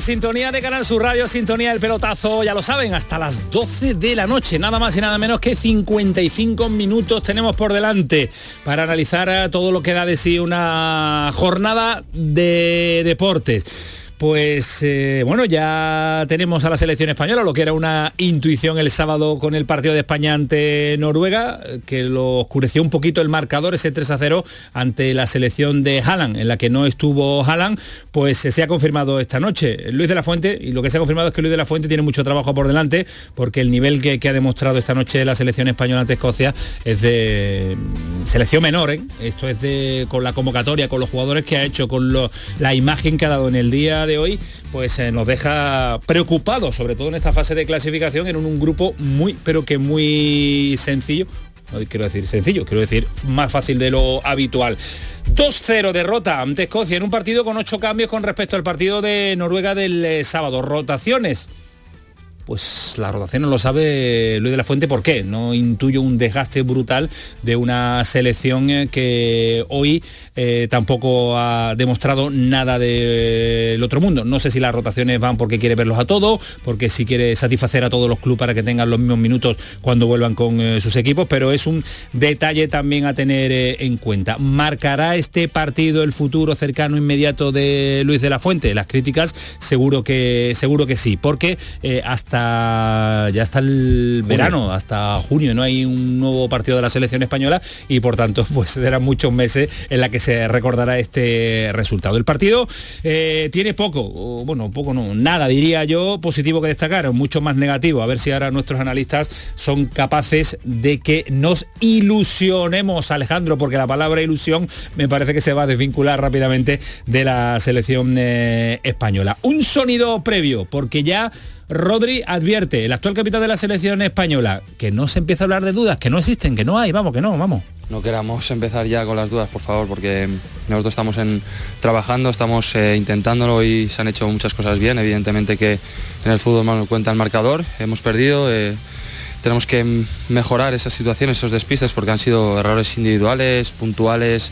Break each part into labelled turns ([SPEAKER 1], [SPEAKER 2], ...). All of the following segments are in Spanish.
[SPEAKER 1] Sintonía de Canal Sur Radio, sintonía del pelotazo, ya lo saben, hasta las 12 de la noche, nada más y nada menos que 55 minutos tenemos por delante para analizar todo lo que da de sí una jornada de deportes. Pues eh, bueno, ya tenemos a la selección española, lo que era una intuición el sábado con el partido de España ante Noruega, que lo oscureció un poquito el marcador, ese 3 a 0 ante la selección de Haaland, en la que no estuvo Haaland, pues se ha confirmado esta noche. Luis de la Fuente, y lo que se ha confirmado es que Luis de la Fuente tiene mucho trabajo por delante, porque el nivel que, ha demostrado esta noche la selección española ante Escocia es de selección menor, ¿eh? esto es de con la convocatoria, con los jugadores que ha hecho, con la imagen que ha dado en el día de hoy, pues eh, nos deja preocupados, sobre todo en esta fase de clasificación, en un, grupo muy, pero que muy sencillo, no quiero decir sencillo, quiero decir más fácil de lo habitual. 2-0 derrota ante Escocia en un partido con ocho cambios con respecto al partido de Noruega del eh, sábado. Rotaciones pues la rotación no lo sabe Luis de la Fuente por qué. No intuyo un desgaste brutal de una selección eh, que hoy eh, tampoco ha demostrado nada del otro mundo. No sé si las rotaciones van porque quiere verlos a todos, porque si quiere satisfacer a todos los clubes para que tengan los mismos minutos cuando vuelvan con eh, sus equipos, pero es un detalle también a tener en cuenta. ¿Marcará este partido el futuro cercano inmediato de Luis de la Fuente? Las críticas seguro que seguro que sí, porque hasta ya está el verano, hasta junio, no hay un nuevo partido de la selección española y por tanto pues serán muchos meses en la que se recordará este resultado. El partido eh, tiene poco, bueno, poco no, nada diría yo positivo que destacar, mucho más negativo. A ver si ahora nuestros analistas son capaces de que nos ilusionemos, Alejandro, porque la palabra ilusión me parece que se va a desvincular rápidamente de la selección eh, española. Un sonido previo, porque ya Rodri advierte, el actual capitán de la selección española, que no se empieza a hablar de dudas, que no existen, que no hay, vamos, que no, vamos.
[SPEAKER 2] No queramos empezar ya con las dudas, por favor, porque nosotros estamos trabajando, estamos eh, intentándolo y se han hecho muchas cosas bien. Evidentemente que en el fútbol no cuenta el marcador, hemos perdido. Eh, tenemos que mejorar esas situaciones, esos despistes, porque han sido errores individuales, puntuales,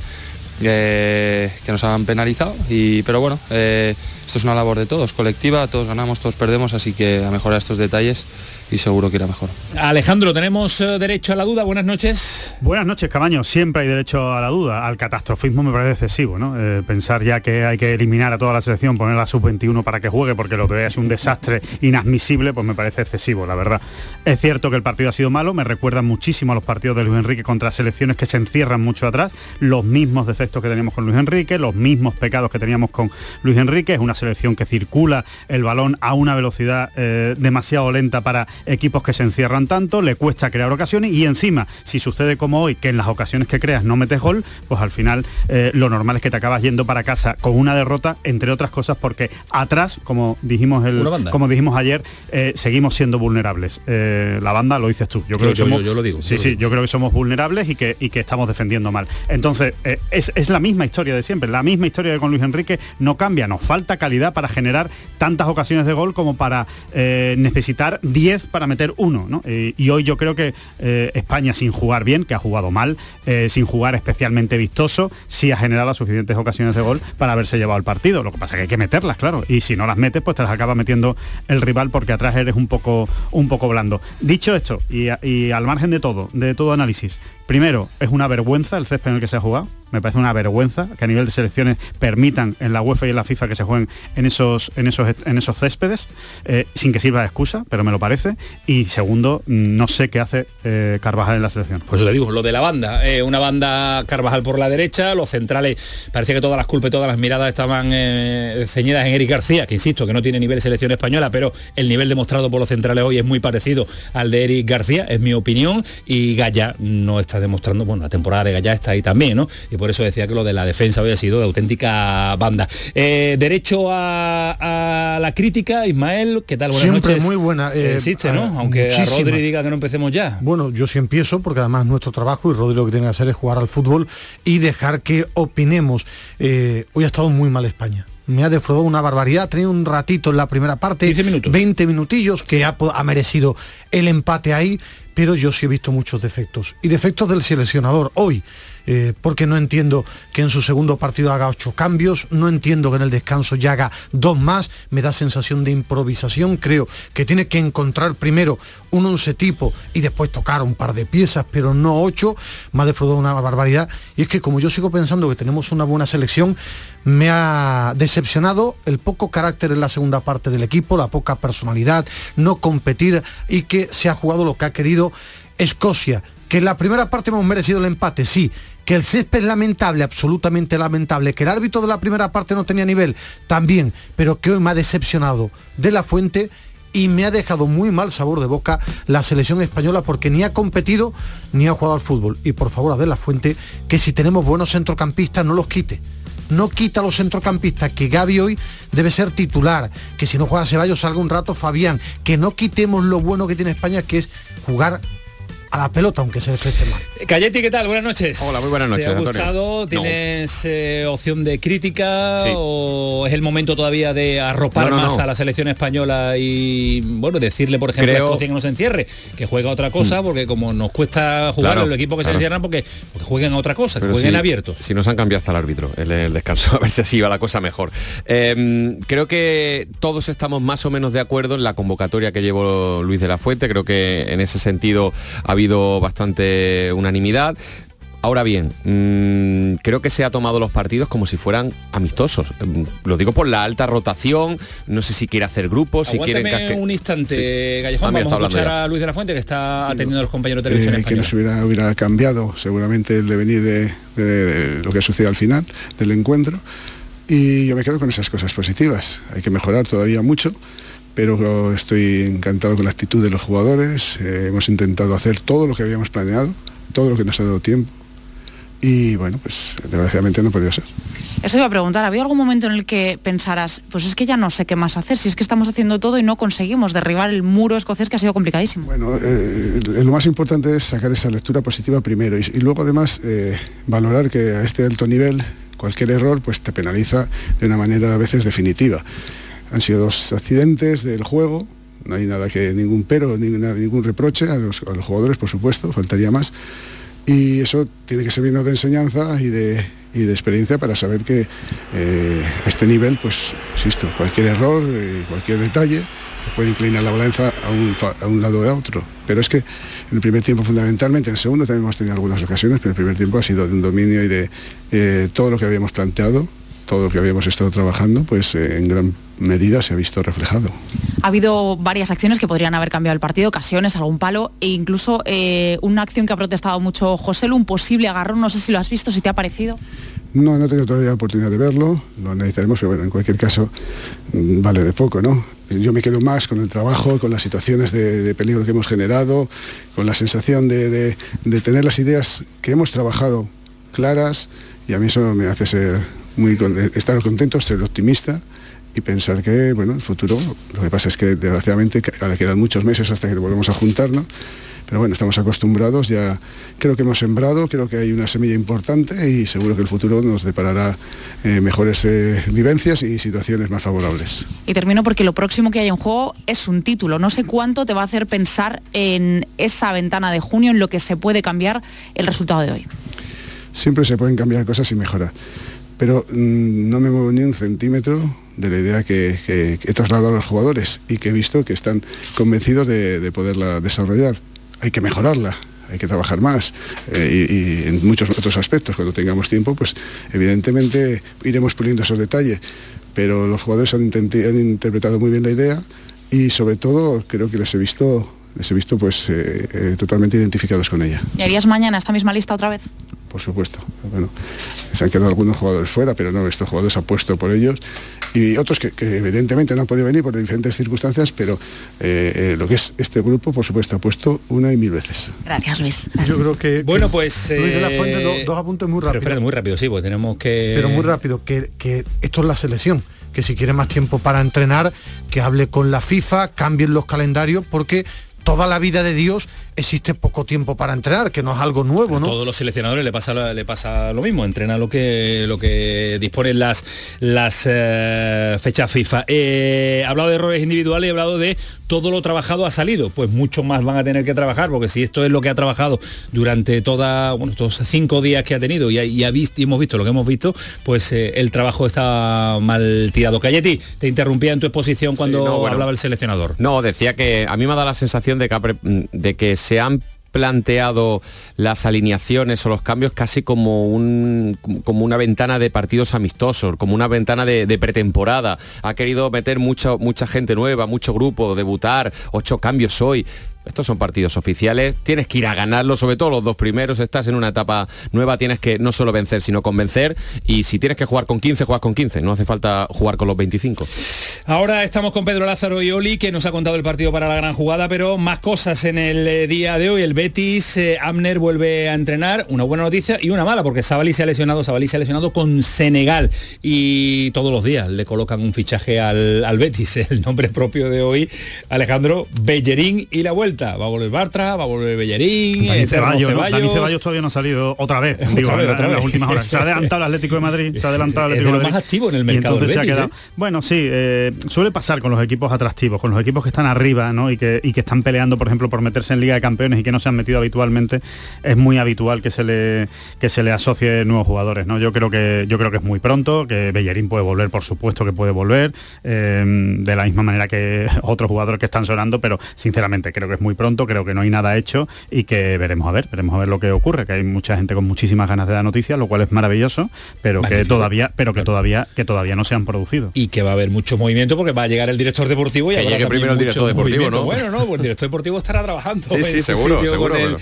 [SPEAKER 2] eh, que nos han penalizado. Y, pero bueno, esto es una labor de todos, colectiva, todos ganamos, todos perdemos, así que a mejorar estos detalles y seguro que irá mejor.
[SPEAKER 1] Alejandro, tenemos eh, derecho a la duda. Buenas noches.
[SPEAKER 3] Buenas noches, Cabaño. Siempre hay derecho a la duda. Al catastrofismo me parece excesivo, ¿no? Eh, pensar ya que hay que eliminar a toda la selección, poner la sub-21 para que juegue, porque lo que es un desastre inadmisible, pues me parece excesivo, la verdad. Es cierto que el partido ha sido malo, me recuerda muchísimo a los partidos de Luis Enrique contra selecciones que se encierran mucho atrás, los mismos defectos que teníamos con Luis Enrique, los mismos pecados que teníamos con Luis Enrique. Es una selección que circula el balón a una velocidad eh, demasiado lenta para equipos que se encierran tanto, le cuesta crear ocasiones y encima, si sucede como hoy, que en las ocasiones que creas no metes gol, pues al final eh, lo normal es que te acabas yendo para casa con una derrota, entre otras cosas porque atrás, como dijimos, el, como dijimos ayer, eh, seguimos siendo vulnerables. Eh, la banda lo dices tú. Yo creo que somos,
[SPEAKER 1] yo, lo digo.
[SPEAKER 3] Sí, sí, yo creo que somos vulnerables y que, y que estamos defendiendo mal. Entonces, es, es la misma historia de siempre, la misma historia que con Luis Enrique no cambia, nos falta calidad para generar tantas ocasiones de gol como para necesitar 10 para meter uno. ¿no? Eh, y hoy yo creo que eh, España sin jugar bien, que ha jugado mal, eh, sin jugar especialmente vistoso, sí ha generado suficientes ocasiones de gol para haberse llevado el partido. Lo que pasa es que hay que meterlas, claro. Y si no las metes, pues te las acaba metiendo el rival porque atrás eres un poco, un poco blando. Dicho esto, y, y al margen de todo, de todo análisis, primero, es una vergüenza el césped en el que se ha jugado me parece una vergüenza que a nivel de selecciones permitan en la UEFA y en la FIFA que se jueguen en esos, en esos, en esos céspedes, eh, sin que sirva de excusa, pero me lo parece. Y segundo, no sé qué hace eh, Carvajal en la selección.
[SPEAKER 1] Pues le digo, lo de la banda, eh, una banda Carvajal por la derecha, los centrales, parecía que todas las culpas y todas las miradas estaban ceñidas en Eric García, que insisto, que no tiene nivel de selección española, pero el nivel demostrado por los centrales hoy es muy parecido al de Eric García, es mi opinión, y Gaya no está está demostrando, bueno, la temporada de Gallá está ahí también, ¿no? Y por eso decía que lo de la defensa había sido de auténtica banda. Eh, derecho a, la crítica, Ismael, ¿qué tal?
[SPEAKER 4] Buenas Siempre muy buena.
[SPEAKER 1] Eh, existe, ¿no? Aunque a Rodri diga que no empecemos ya.
[SPEAKER 4] Bueno, yo sí empiezo porque además nuestro trabajo y Rodri lo que tiene que hacer es jugar al fútbol y dejar que opinemos. hoy ha estado muy mal España me ha defraudado una barbaridad. Ha tenido un ratito en la primera parte, 20 minutillos, que ha, ha, merecido el empate ahí, pero yo sí he visto muchos defectos. Y defectos del seleccionador hoy. Eh, porque no entiendo que en su segundo partido haga ocho cambios, no entiendo que en el descanso ya haga dos más, me da sensación de improvisación, creo que tiene que encontrar primero un once tipo y después tocar un par de piezas, pero no ocho, me ha defraudado una barbaridad. Y es que como yo sigo pensando que tenemos una buena selección, me ha decepcionado el poco carácter en la segunda parte del equipo, la poca personalidad, no competir y que se ha jugado lo que ha querido Escocia que en la primera parte hemos merecido el empate, sí, que el césped es lamentable, absolutamente lamentable, que el árbitro de la primera parte no tenía nivel, también, pero que hoy me ha decepcionado de la fuente y me ha dejado muy mal sabor de boca la selección española porque ni ha competido ni ha jugado al fútbol. Y por favor, a de la fuente, que si tenemos buenos centrocampistas no los quite. No quita a los centrocampistas, que Gaby hoy debe ser titular, que si no juega Ceballos salga un rato Fabián, que no quitemos lo bueno que tiene España, que es jugar a la pelota, aunque se esté mal.
[SPEAKER 1] Cayeti, ¿qué tal? Buenas noches.
[SPEAKER 5] Hola, muy buenas noches.
[SPEAKER 1] ¿Te ha gustado? ¿Tienes eh, opción de crítica o es el momento todavía de arropar más a la selección española y bueno, decirle, por ejemplo, a Escocia que no se encierre, que juega otra cosa, mm. porque como nos cuesta jugar en los equipos que se encierran porque, porque jueguen a otra cosa, que jueguen abiertos.
[SPEAKER 5] Si nos han cambiado hasta el árbitro el, el descanso, a ver si así va la cosa mejor. Em, creo que todos estamos más o menos de acuerdo en la convocatoria que llevó Luis de la Fuente, creo que en ese sentido ha habido bastante unanimidad. Ahora bien, mm, creo que se ha tomado los partidos como si fueran amistosos. Mm, lo digo por la alta rotación, no sé si quiere hacer grupos, si quiere
[SPEAKER 1] un instante, Gallejón, vamos a escuchar a Luis de la Fuente que está atendiendo a los compañeros de televisión
[SPEAKER 6] eh, Que nos hubiera, hubiera, cambiado seguramente el devenir de, de, lo que sucede al final del encuentro. Y yo me quedo con esas cosas positivas. Hay que mejorar todavía mucho pero estoy encantado con la actitud de los jugadores. Eh, hemos intentado hacer todo lo que habíamos planeado, todo lo que nos ha dado tiempo. Y bueno, pues desgraciadamente no ha podido ser.
[SPEAKER 7] Eso iba a preguntar, ¿había algún momento en el que pensaras, pues es que ya no sé qué más hacer, si es que estamos haciendo todo y no conseguimos derribar el muro escocés que ha sido complicadísimo?
[SPEAKER 6] Bueno, eh, lo más importante es sacar esa lectura positiva primero y, luego además eh, valorar que a este alto nivel cualquier error pues te penaliza de una manera a veces definitiva. Han sido dos accidentes del juego, no hay nada que, ningún pero, ningún reproche a los, jugadores, por supuesto, faltaría más. Y eso tiene que servirnos de enseñanza y de, de experiencia para saber que eh, a este nivel, pues, insisto, cualquier error, eh, cualquier detalle, pues puede inclinar la balanza a un, a un lado o a otro. Pero es que en el primer tiempo fundamentalmente, en el segundo también hemos tenido algunas ocasiones, pero el primer tiempo ha sido de un dominio y de eh, todo lo que habíamos planteado, todo lo que habíamos estado trabajando, pues en gran medida se ha visto reflejado.
[SPEAKER 7] Ha habido varias acciones que podrían haber cambiado el partido, ocasiones, algún palo e incluso eh, una acción que ha protestado mucho José, un posible agarrón, no sé si lo has visto, si te ha parecido.
[SPEAKER 6] No, no he tenido todavía oportunidad de verlo, lo analizaremos, pero bueno, en cualquier caso mm, vale de poco, ¿no? Yo me quedo más con el trabajo, con las situaciones de, peligro que hemos generado, con la sensación de, tener las ideas que hemos trabajado claras y a mí eso me hace ser muy estar contento, ser optimista y pensar que, bueno, el futuro, lo que pasa es que desgraciadamente ahora quedan muchos meses hasta que volvemos a juntarnos, pero bueno, estamos acostumbrados, ya creo que hemos sembrado, creo que hay una semilla importante y seguro que el futuro nos deparará eh, mejores eh, vivencias y situaciones más favorables.
[SPEAKER 7] Y termino porque lo próximo que hay en juego es un título. No sé cuánto te va a hacer pensar en esa ventana de junio, en lo que se puede cambiar el resultado de hoy.
[SPEAKER 6] Siempre se pueden cambiar cosas y mejorar, pero mm, no me muevo ni un centímetro de la idea que, he trasladado a los jugadores y que he visto que están convencidos de, poderla desarrollar. Hay que mejorarla, hay que trabajar más eh, y, en muchos otros aspectos. Cuando tengamos tiempo, pues evidentemente iremos puliendo esos detalles. Pero los jugadores han, interpretado muy bien la idea y sobre todo creo que les he visto, les he visto pues eh, eh, totalmente identificados con ella.
[SPEAKER 7] ¿Y harías mañana esta misma lista otra vez?
[SPEAKER 6] Por supuesto. Bueno, se han quedado algunos jugadores fuera, pero no, estos jugadores han puesto por ellos y otros que, evidentemente no han podido venir por diferentes circunstancias, pero eh, eh, lo que es este grupo, por supuesto, ha puesto una y mil veces.
[SPEAKER 7] Gracias, Luis.
[SPEAKER 4] Yo creo que...
[SPEAKER 1] Bueno, pues...
[SPEAKER 4] Luis de la Fuente, dos, apuntes muy rápidos.
[SPEAKER 1] Pero muy rápido, sí, pues tenemos que...
[SPEAKER 4] Pero muy rápido, que, que esto es la selección que si quiere más tiempo para entrenar, que hable con la FIFA, cambien los calendarios, porque toda la vida de Dios existe poco tiempo para entrenar, que no es algo nuevo, ¿no?
[SPEAKER 1] Todos los seleccionadores le pasa le pasa lo mismo, entrena lo que lo que disponen las las eh, fechas FIFA. He hablado de errores individuales, he hablado de todo lo trabajado ha salido, pues mucho más van a tener que trabajar, porque si esto es lo que ha trabajado durante toda, bueno, estos cinco días que ha tenido y, y, ha visto, y hemos visto lo que hemos visto, pues eh, el trabajo está mal tirado. Cayeti, te interrumpía en tu exposición cuando hablaba el seleccionador.
[SPEAKER 5] No, decía que a mí me da la sensación de que, de que se han planteado las alineaciones o los cambios casi como, un, como una ventana de partidos amistosos, como una ventana de, pretemporada. Ha querido meter mucha, mucha gente nueva, mucho grupo, debutar, ocho cambios hoy. Estos son partidos oficiales, tienes que ir a ganarlos, sobre todo los dos primeros, estás en una etapa nueva, tienes que no solo vencer, sino convencer, y si tienes que jugar con 15, juegas con 15, no hace falta jugar con los 25.
[SPEAKER 1] Ahora estamos con Pedro Lázaro y Oli, que nos ha contado el partido para la gran jugada, pero más cosas en el eh, día de hoy. El Betis, eh, Amner vuelve a entrenar, una buena noticia y una mala, porque Sabali se ha lesionado, Sabali se ha lesionado con Senegal, y todos los días le colocan un fichaje al, al Betis, el nombre propio de hoy, Alejandro Bellerín y la vuelta Va a volver Bartra, va a volver Bellerín,
[SPEAKER 3] Dani Ceballos, Ceballos. todavía no ha salido otra vez, digo, en, las últimas horas. Se ha adelantado el Atlético de Madrid, se ha adelantado el Atlético de
[SPEAKER 1] Madrid. más activo en el mercado.
[SPEAKER 3] se ha quedado. ¿eh? Bueno, sí, eh, suele pasar con los equipos atractivos, con los equipos que están arriba, ¿no? Y que, y que están peleando, por ejemplo, por meterse en Liga de Campeones y que no se han metido habitualmente. Es muy habitual que se le que se le asocie nuevos jugadores, ¿no? Yo creo que yo creo que es muy pronto, que Bellerín puede volver, por supuesto que puede volver, eh, de la misma manera que otros jugadores que están sonando, pero sinceramente creo que es muy pronto, creo que no hay nada hecho y que veremos a ver, veremos a ver lo que ocurre, que hay mucha gente con muchísimas ganas de la noticia, lo cual es maravilloso, pero que todavía, pero que todavía, que todavía no se han producido.
[SPEAKER 1] Y que va a haber mucho movimiento porque va a llegar el director deportivo y
[SPEAKER 5] que llegue primero el director deportivo, ¿no?
[SPEAKER 1] Bueno, no, pues el director deportivo estará trabajando
[SPEAKER 5] sí, sí, seguro,
[SPEAKER 1] con el,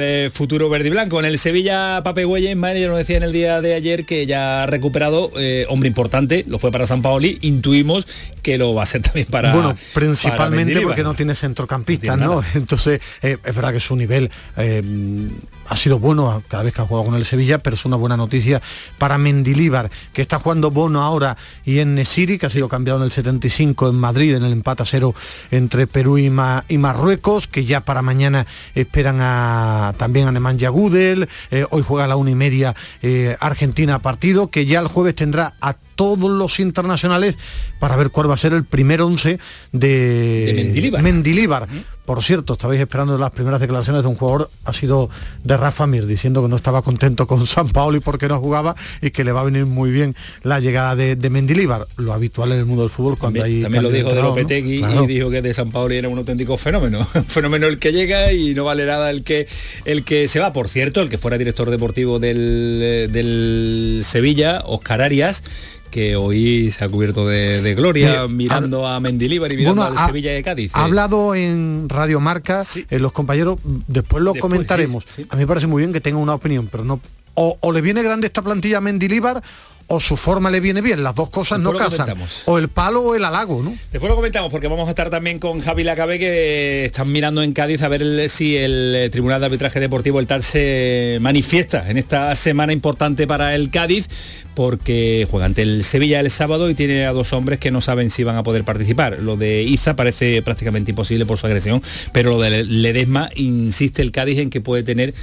[SPEAKER 1] eh, futuro verde y blanco. En el Sevilla, Pape Güelles, ya lo decía en el día de ayer que ya ha recuperado, eh, hombre importante, lo fue para San Paoli, intuimos que lo va a ser también para.
[SPEAKER 4] Bueno, principalmente porque no tiene centrocampista entonces, eh, es verdad que su nivel ha sido bueno cada vez que ha jugado con el Sevilla, pero es una buena noticia para Mendilíbar, que está jugando Bono ahora y en Nesiri, que ha sido cambiado en el 75 en Madrid, en el empate a cero entre Perú y, Marruecos, que ya para mañana esperan a, también a Nemanja Gudel, eh, hoy juega a la una y media Argentina partido, que ya el jueves tendrá a todos los internacionales para ver cuál va a ser el primer once de, Mendilíbar. Por cierto, estabais esperando las primeras declaraciones de un jugador, ha sido de Rafa Mir, diciendo que no estaba contento con San Paolo y porque no jugaba y que le va a venir muy bien la llegada de, de Mendilíbar, lo habitual en el mundo del fútbol cuando
[SPEAKER 1] también,
[SPEAKER 4] hay...
[SPEAKER 1] También lo dijo de Lopetegui y dijo que de San Paolo era un auténtico fenómeno, un fenómeno el que llega y no vale nada el que, el que se va. Por cierto, el que fuera director deportivo del, del Sevilla, Oscar Arias, que hoy se ha cubierto de, gloria mirando a Mendilibar y mirando al Sevilla de Cádiz.
[SPEAKER 4] Ha hablado en Radio Marca, eh, los compañeros, después lo comentaremos. A mí me parece muy bien que tenga una opinión, pero no o, o, le viene grande esta plantilla a Mendilíbar o su forma le viene bien, las dos cosas no casan. O el palo o el halago, ¿no?
[SPEAKER 1] Después lo comentamos porque vamos a estar también con Javi Lacabe que están mirando en Cádiz a ver si el eh, Tribunal de Arbitraje Deportivo el tal se manifiesta en esta semana importante para el Cádiz porque juega ante el Sevilla el sábado y tiene a dos hombres que no saben si van a poder participar. Lo de Iza parece prácticamente imposible por su agresión, pero lo de Ledesma insiste el Cádiz en que puede tener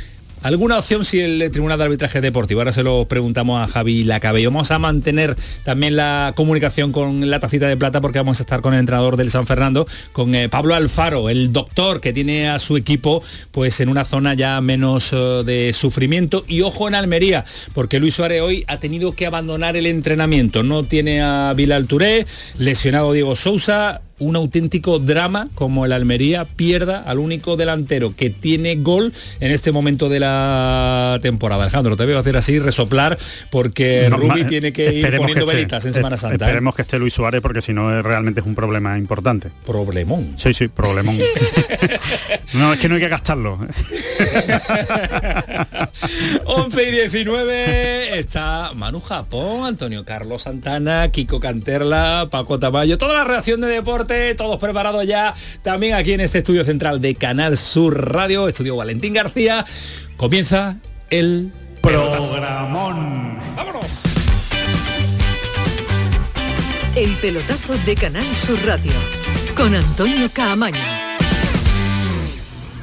[SPEAKER 1] ¿Alguna opción si el Tribunal de Arbitraje Deportivo? Ahora se lo preguntamos a Javi Lacabe. Vamos a mantener también la comunicación con la tacita de plata porque vamos a estar con el entrenador del San Fernando, con eh, Pablo Alfaro, el doctor que tiene a su equipo pues en una zona ya menos eh, de sufrimiento. Y ojo en Almería, porque Luis Suárez hoy ha tenido que abandonar el entrenamiento. No tiene a Bilal Touré, lesionado Diego Sousa, un auténtico drama como el Almería pierda al único delantero que tiene gol en este momento de la temporada. Alejandro, te veo hacer así, resoplar, porque Rubi tiene que ir poniendo velitas en Semana Santa.
[SPEAKER 3] ¿eh? Esperemos que esté Luis Suárez, porque si no realmente es un problema importante.
[SPEAKER 1] Problemón.
[SPEAKER 3] Sí, sí, problemón. No, es que no hay que gastarlo.
[SPEAKER 1] 11 y 19 está Manu Japón, Antonio Carlos Santana, Kiko Canterla, Paco Tamayo, toda la reacción de deporte, todos preparados ya, también aquí en este estudio central de Canal Sur Radio, estudio Valentín García, comienza el
[SPEAKER 3] programón.
[SPEAKER 1] ¡Vámonos!
[SPEAKER 8] El pelotazo de Canal Sur Radio con Antonio Caamaño.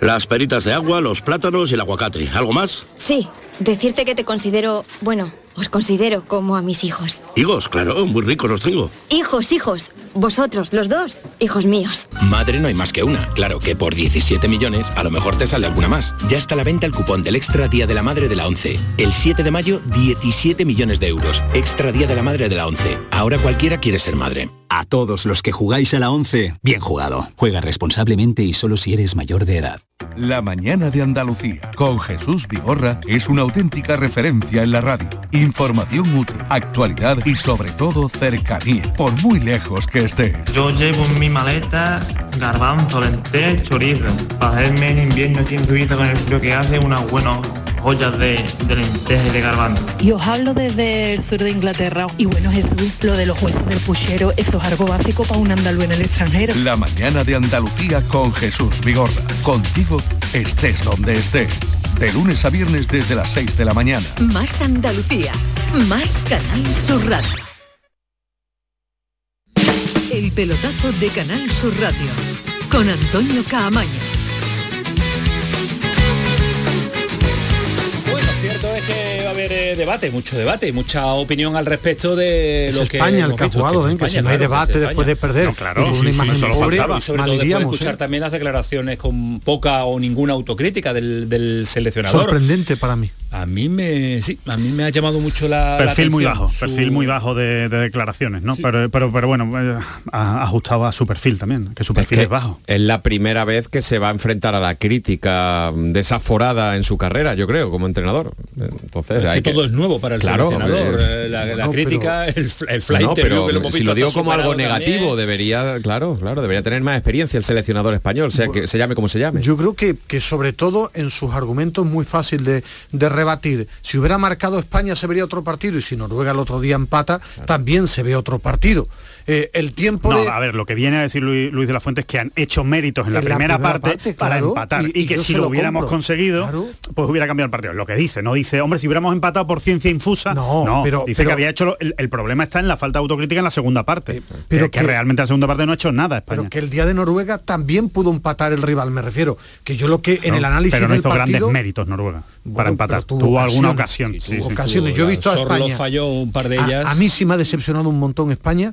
[SPEAKER 9] Las peritas de agua, los plátanos y el aguacate. ¿Algo más?
[SPEAKER 10] Sí, decirte que te considero, bueno, os considero como a mis hijos.
[SPEAKER 9] Higos, claro, muy ricos los tengo.
[SPEAKER 10] Hijos, hijos. Vosotros, los dos, hijos míos.
[SPEAKER 11] Madre no hay más que una. Claro que por 17 millones a lo mejor te sale alguna más. Ya está a la venta el cupón del Extra Día de la Madre de la 11. El 7 de mayo, 17 millones de euros. Extra Día de la Madre de la 11. Ahora cualquiera quiere ser madre.
[SPEAKER 12] A todos los que jugáis a la 11, bien jugado. Juega responsablemente y solo si eres mayor de edad.
[SPEAKER 13] La mañana de Andalucía con Jesús Vigorra es una auténtica referencia en la radio. Información útil, actualidad y sobre todo cercanía, por muy lejos que estés.
[SPEAKER 14] Yo llevo en mi maleta garbanzo, lentejas, chorizo. Para hacerme en invierno aquí en Suiza con el frío que hace unas buenas ollas de, de lentejas y de garbanzo.
[SPEAKER 15] Y os hablo desde el sur de Inglaterra. Y bueno, Jesús, lo de los huesos del puchero, eso es algo básico para un andaluz en el extranjero.
[SPEAKER 13] La mañana de Andalucía con Jesús Vigorra. Contigo estés donde estés. De lunes a viernes desde las 6 de la mañana.
[SPEAKER 8] Más Andalucía, más Canal Sur Radio. El pelotazo de Canal Sur Radio con Antonio Caamaño.
[SPEAKER 1] Bueno, cierto es que va a haber eh, debate, mucho debate, mucha opinión al respecto de
[SPEAKER 4] Es
[SPEAKER 1] lo que
[SPEAKER 4] España el que ha jugado,
[SPEAKER 1] es
[SPEAKER 4] ¿eh? que
[SPEAKER 1] España,
[SPEAKER 4] si no hay
[SPEAKER 1] claro,
[SPEAKER 4] debate
[SPEAKER 1] es
[SPEAKER 4] después de perder,
[SPEAKER 3] No, claro, sí,
[SPEAKER 4] una
[SPEAKER 3] sí,
[SPEAKER 4] imagen
[SPEAKER 3] solo
[SPEAKER 4] pobre,
[SPEAKER 3] faltaba.
[SPEAKER 1] Y sobre todo después de escuchar
[SPEAKER 4] ¿eh?
[SPEAKER 1] también las declaraciones con poca o ninguna autocrítica del, del seleccionador.
[SPEAKER 4] Sorprendente para mí.
[SPEAKER 1] A mí me sí, a mí me ha llamado mucho la la
[SPEAKER 3] perfil muy
[SPEAKER 1] atención
[SPEAKER 3] bajo,
[SPEAKER 1] su-
[SPEAKER 3] perfil muy bajo de, de declaraciones, ¿no? Pero, pero, pero bueno, eh, ha ajustado a su perfil también, que su perfil es,
[SPEAKER 5] que
[SPEAKER 3] bajo.
[SPEAKER 5] Es la primera vez que se va a enfrentar a la crítica desaforada en su carrera, yo creo, como entrenador. Entonces,
[SPEAKER 1] Es que
[SPEAKER 5] hay que-
[SPEAKER 1] todo es nuevo para el
[SPEAKER 5] Claro,
[SPEAKER 1] seleccionador.
[SPEAKER 5] eh,
[SPEAKER 1] la, la
[SPEAKER 4] no,
[SPEAKER 1] crítica, el, fl- el fly
[SPEAKER 5] No,
[SPEAKER 1] interview
[SPEAKER 5] pero
[SPEAKER 1] que lo hemos
[SPEAKER 5] si
[SPEAKER 1] visto
[SPEAKER 5] lo digo como algo negativo,
[SPEAKER 1] también.
[SPEAKER 5] debería, claro, claro, debería tener más experiencia el seleccionador español, sea que se llame como se llame.
[SPEAKER 4] Yo creo que, que sobre todo en sus argumentos es muy fácil de, de rebatir. Si hubiera marcado España se vería otro partido y si Noruega el otro día empata, también se ve otro partido. Eh, el tiempo
[SPEAKER 3] No,
[SPEAKER 4] de...
[SPEAKER 3] a ver, lo que viene a decir Luis, Luis de la Fuente es que han hecho méritos en la,
[SPEAKER 4] En la
[SPEAKER 3] primera,
[SPEAKER 4] primera
[SPEAKER 3] parte,
[SPEAKER 4] parte,
[SPEAKER 3] para
[SPEAKER 4] claro,
[SPEAKER 3] empatar
[SPEAKER 4] y-
[SPEAKER 3] y,
[SPEAKER 4] y
[SPEAKER 3] que si lo
[SPEAKER 4] lo
[SPEAKER 3] hubiéramos
[SPEAKER 4] compro.
[SPEAKER 3] conseguido,
[SPEAKER 4] Claro.
[SPEAKER 3] pues hubiera cambiado el partido. Lo que dice, no dice, hombre, si hubiéramos empatado por ciencia infusa, no,
[SPEAKER 4] pero-
[SPEAKER 3] dice
[SPEAKER 4] pero-
[SPEAKER 3] que había hecho lo- el, el problema está en la falta de autocrítica en la segunda parte,
[SPEAKER 4] pero
[SPEAKER 3] que, que
[SPEAKER 4] que-
[SPEAKER 3] realmente la segunda parte no ha hecho nada España.
[SPEAKER 4] Pero que el día de Noruega también pudo empatar el rival, me refiero. Que yo lo que en
[SPEAKER 3] No,
[SPEAKER 4] el análisis
[SPEAKER 3] pero no
[SPEAKER 4] del
[SPEAKER 3] hizo
[SPEAKER 4] partido...
[SPEAKER 3] grandes méritos Noruega
[SPEAKER 4] Bueno,
[SPEAKER 3] para empatar. Tuvo, alguna ocasión.
[SPEAKER 4] Sí,
[SPEAKER 3] sí, sí.
[SPEAKER 4] ocasiones. Yo he visto a España.
[SPEAKER 1] falló un par de
[SPEAKER 4] A-
[SPEAKER 1] ellas.
[SPEAKER 4] A, mí sí me ha decepcionado un montón España,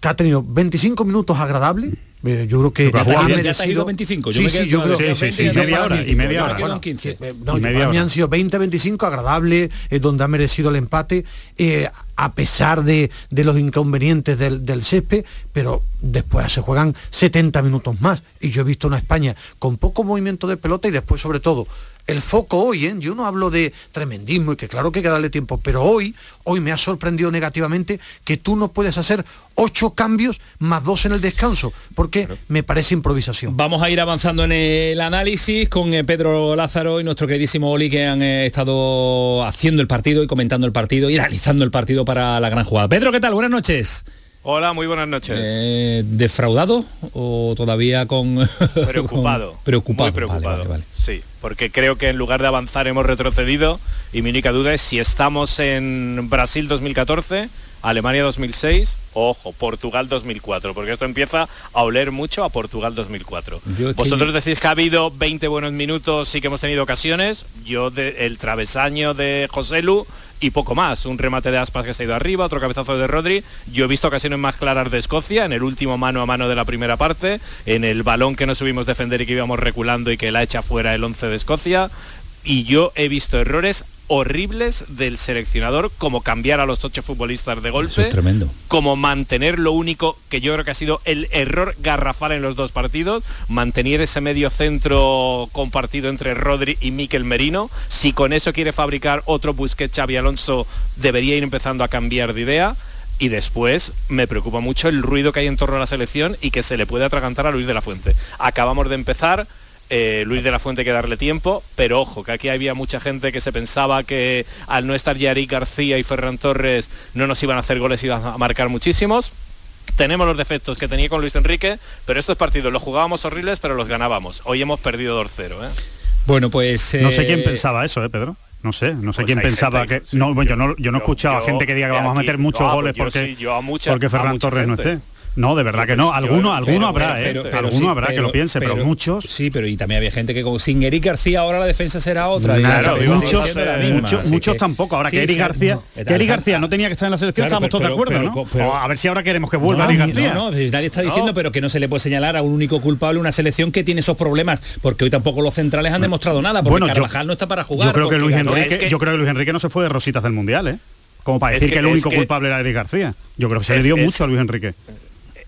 [SPEAKER 4] que ha tenido 25 minutos agradables. Eh, yo creo que.
[SPEAKER 1] Ya te has ido
[SPEAKER 4] merecido-
[SPEAKER 1] 25, yo
[SPEAKER 4] sí,
[SPEAKER 1] me
[SPEAKER 4] sí, yo creo
[SPEAKER 3] Sí, sí, media hora y media hora.
[SPEAKER 1] quedan 15.
[SPEAKER 4] Eh, no,
[SPEAKER 3] Y media
[SPEAKER 4] para mí
[SPEAKER 3] hora.
[SPEAKER 4] han sido 20-25 agradables, eh, donde ha merecido el empate, eh, a pesar de, de los inconvenientes del, del césped, pero después se juegan 70 minutos más. Y yo he visto una España con poco movimiento de pelota y después sobre todo el foco hoy, ¿eh? yo no hablo de tremendismo y que claro que hay que darle tiempo, pero hoy, hoy me ha sorprendido negativamente que tú no puedes hacer ocho cambios más dos en el descanso, porque me parece improvisación.
[SPEAKER 1] Vamos a ir avanzando en el análisis con eh, Pedro Lázaro y nuestro queridísimo Oli que han eh, estado haciendo el partido y comentando el partido y realizando el partido para la gran jugada. Pedro, ¿qué tal? Buenas noches.
[SPEAKER 16] Hola, muy buenas noches.
[SPEAKER 1] Eh, ¿Defraudado o todavía con...
[SPEAKER 16] preocupado.
[SPEAKER 1] con- preocupado.
[SPEAKER 16] Muy preocupado.
[SPEAKER 1] Vale, vale, vale.
[SPEAKER 16] Sí, porque creo que en lugar de avanzar hemos retrocedido y mi única duda es si estamos en Brasil 2014, Alemania 2006, ojo, Portugal 2004, porque esto empieza a oler mucho a Portugal 2004.
[SPEAKER 1] Yo es que-
[SPEAKER 16] Vosotros decís que ha habido 20 buenos minutos, sí que hemos tenido ocasiones, yo de- el travesaño de José Lu y poco más, un remate de Aspas que se ha ido arriba, otro cabezazo de Rodri, yo he visto ocasiones más claras de Escocia, en el último mano a mano de la primera parte, en el balón que no subimos defender y que íbamos reculando y que la echa fuera el 11 de Escocia, y yo he visto errores horribles del seleccionador, como cambiar a los ocho futbolistas de golpe,
[SPEAKER 1] Eso es tremendo.
[SPEAKER 16] como mantener lo único que yo creo que ha sido el error garrafal en los dos partidos, mantener ese medio centro compartido entre Rodri y Miquel Merino. Si con eso quiere fabricar otro Busquets Xavi Alonso, debería ir empezando a cambiar de idea. Y después me preocupa mucho el ruido que hay en torno a la selección y que se le puede atragantar a Luis de la Fuente. Acabamos de empezar, eh, Luis de la Fuente hay que darle tiempo, pero ojo, que aquí había mucha gente que se pensaba que al no estar Yarick García y Ferran Torres no nos iban a hacer goles y iban a marcar muchísimos. Tenemos los defectos que tenía con Luis Enrique, pero estos partidos los jugábamos horribles, pero los ganábamos. Hoy hemos perdido 2-0. ¿eh?
[SPEAKER 1] Bueno, pues...
[SPEAKER 3] No sé
[SPEAKER 1] eh,
[SPEAKER 3] quién pensaba eso, ¿eh, Pedro? No sé, no sé
[SPEAKER 16] Pues
[SPEAKER 3] quién pensaba
[SPEAKER 16] gente
[SPEAKER 3] que... No, bueno, yo no, yo no he escuchado a gente que diga que vamos a meter muchos
[SPEAKER 16] no,
[SPEAKER 3] goles porque,
[SPEAKER 16] sí, yo a mucha-
[SPEAKER 3] porque
[SPEAKER 16] a
[SPEAKER 3] Ferran
[SPEAKER 16] mucha
[SPEAKER 3] Torres no esté. No, de verdad que no. Alguno, alguno habrá, ¿eh? alguno habrá que lo piense, pero, muchos...
[SPEAKER 1] Sí, pero y también había gente que sin Eric García ahora la defensa será otra.
[SPEAKER 3] Claro, muchos, muchos, tampoco. Ahora que Eric García, que Eric García no tenía que estar en la selección, estamos todos de acuerdo, ¿no? a ver si ahora queremos que vuelva Eric García.
[SPEAKER 1] No, pues nadie está diciendo, pero que no se le puede señalar a un único culpable una selección que tiene esos problemas, porque hoy tampoco los centrales han demostrado nada, porque Carvajal no está para jugar.
[SPEAKER 3] Yo creo que Luis Enrique, yo creo que Luis Enrique no se fue de rositas del mundial, ¿eh? Como para
[SPEAKER 16] Es
[SPEAKER 3] decir
[SPEAKER 16] que-
[SPEAKER 3] que, el único
[SPEAKER 16] que-
[SPEAKER 3] culpable era Eric García. Yo creo que se le dio
[SPEAKER 16] es-
[SPEAKER 3] mucho a Luis Enrique.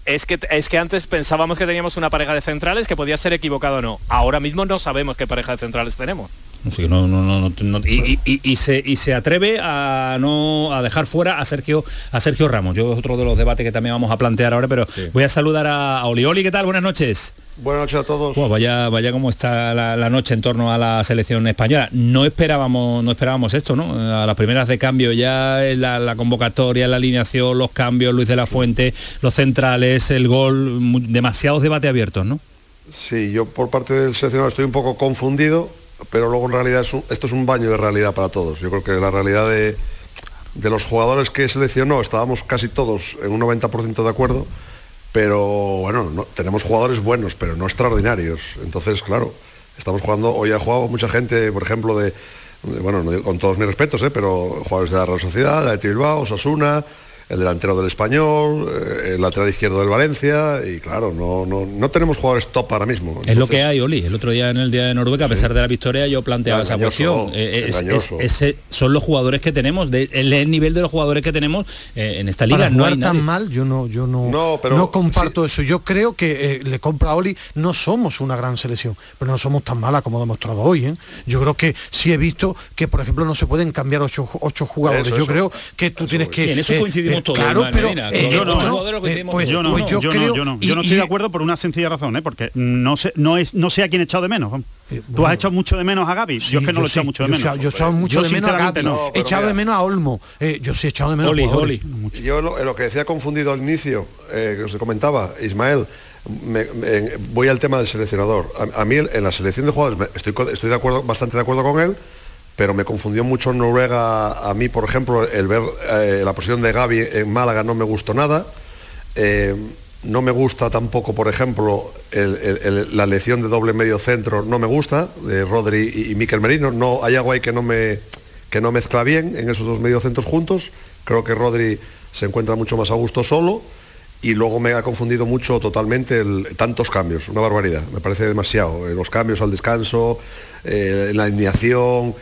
[SPEAKER 16] Es que, es que antes pensábamos que teníamos una pareja de centrales que podía ser equivocado o no. Ahora mismo no sabemos qué pareja de centrales tenemos.
[SPEAKER 1] Sí, no, no, no, no, no- y, y- y- y se, y se atreve a no a dejar fuera a Sergio a Sergio Ramos. Yo es otro de los debates que también vamos a plantear ahora, pero voy a saludar a, a Oli. Oli, ¿qué tal? Buenas noches.
[SPEAKER 17] Buenas noches a todos.
[SPEAKER 1] Buah, vaya, vaya cómo está la, la noche en torno a la selección española. No esperábamos, no esperábamos esto, ¿no? A las primeras de cambio ya en la, la convocatoria, la alineación, los cambios, Luis de la Fuente, los centrales, el gol, demasiados debates abiertos, ¿no?
[SPEAKER 17] Sí, yo por parte del seleccionador estoy un poco confundido, pero luego en realidad esto es un baño de realidad para todos. Yo creo que la realidad de, de los jugadores que seleccionó estábamos casi todos en un 90% de acuerdo, pero bueno, no- tenemos jugadores buenos, pero no extraordinarios. Entonces, claro, estamos jugando, hoy ha jugado mucha gente, por ejemplo, de, bueno, con todos mis respetos, ¿eh? pero jugadores de la Real Sociedad, de Bilbao, Osasuna, el delantero del Español, eh, el lateral izquierdo del Valencia, y claro, no, no, no tenemos jugadores top ahora mismo.
[SPEAKER 1] Es lo que hay, Oli. El otro día en el Día de Noruega, a pesar de la victoria, yo planteaba esa
[SPEAKER 17] Engañoso,
[SPEAKER 1] cuestión. Eh, es- es-
[SPEAKER 17] engañoso.
[SPEAKER 1] ese- son los jugadores que tenemos, de- el, el nivel de los jugadores que tenemos eh, en esta liga.
[SPEAKER 4] Para
[SPEAKER 1] No hay
[SPEAKER 4] tan
[SPEAKER 1] nadie.
[SPEAKER 4] mal, yo no, yo no,
[SPEAKER 17] No, pero
[SPEAKER 4] no comparto eso. Yo creo que eh, le compra a Oli, no somos una gran selección, pero no somos tan mala como demostrado hoy. ¿eh? Yo creo que sí he visto que, por ejemplo, no se pueden cambiar ocho, ocho jugadores.
[SPEAKER 17] Eso,
[SPEAKER 4] yo
[SPEAKER 17] eso.
[SPEAKER 4] creo que tú tienes que.
[SPEAKER 1] En eso coincidimos todos,
[SPEAKER 4] Claro, pero
[SPEAKER 1] Medina,
[SPEAKER 4] eh,
[SPEAKER 1] yo no,
[SPEAKER 4] pues-
[SPEAKER 3] yo no,
[SPEAKER 4] pues yo
[SPEAKER 3] yo
[SPEAKER 4] creo-
[SPEAKER 3] no, yo no,
[SPEAKER 4] y-
[SPEAKER 3] yo no estoy
[SPEAKER 4] y-
[SPEAKER 3] de acuerdo por una sencilla razón, ¿eh? porque no sé, no es, no sé a quién he echado de menos. Tú has echado mucho de menos a Gaby. yo es que no lo he
[SPEAKER 4] sí,
[SPEAKER 3] echado mucho de menos.
[SPEAKER 4] he- Yo he echado mucho de menos a Gaby,
[SPEAKER 3] no.
[SPEAKER 4] he echado de menos a Olmo. Eh, yo sí he echado de menos a jugadores.
[SPEAKER 17] Yo lo, en lo que decía confundido al inicio, eh, que os comentaba, Ismael, me- me- voy al tema del seleccionador. A, a mí en la selección de jugadores estoy, estoy de acuerdo, bastante de acuerdo con él, pero me confundió mucho Noruega. A mí, por ejemplo, el ver eh, la posición de Gaby en Málaga no me gustó nada. Eh, no me gusta tampoco, por ejemplo, la elección de doble medio centro, no me gusta, de Rodri y, y Miquel Merino. No, hay algo ahí que no, me, que no mezcla bien en esos dos mediocentros juntos. Creo que Rodri se encuentra mucho más a gusto solo. Y luego me ha confundido mucho totalmente tantos cambios, una barbaridad. Me parece demasiado. Eh, los cambios al descanso, eh, la alineación.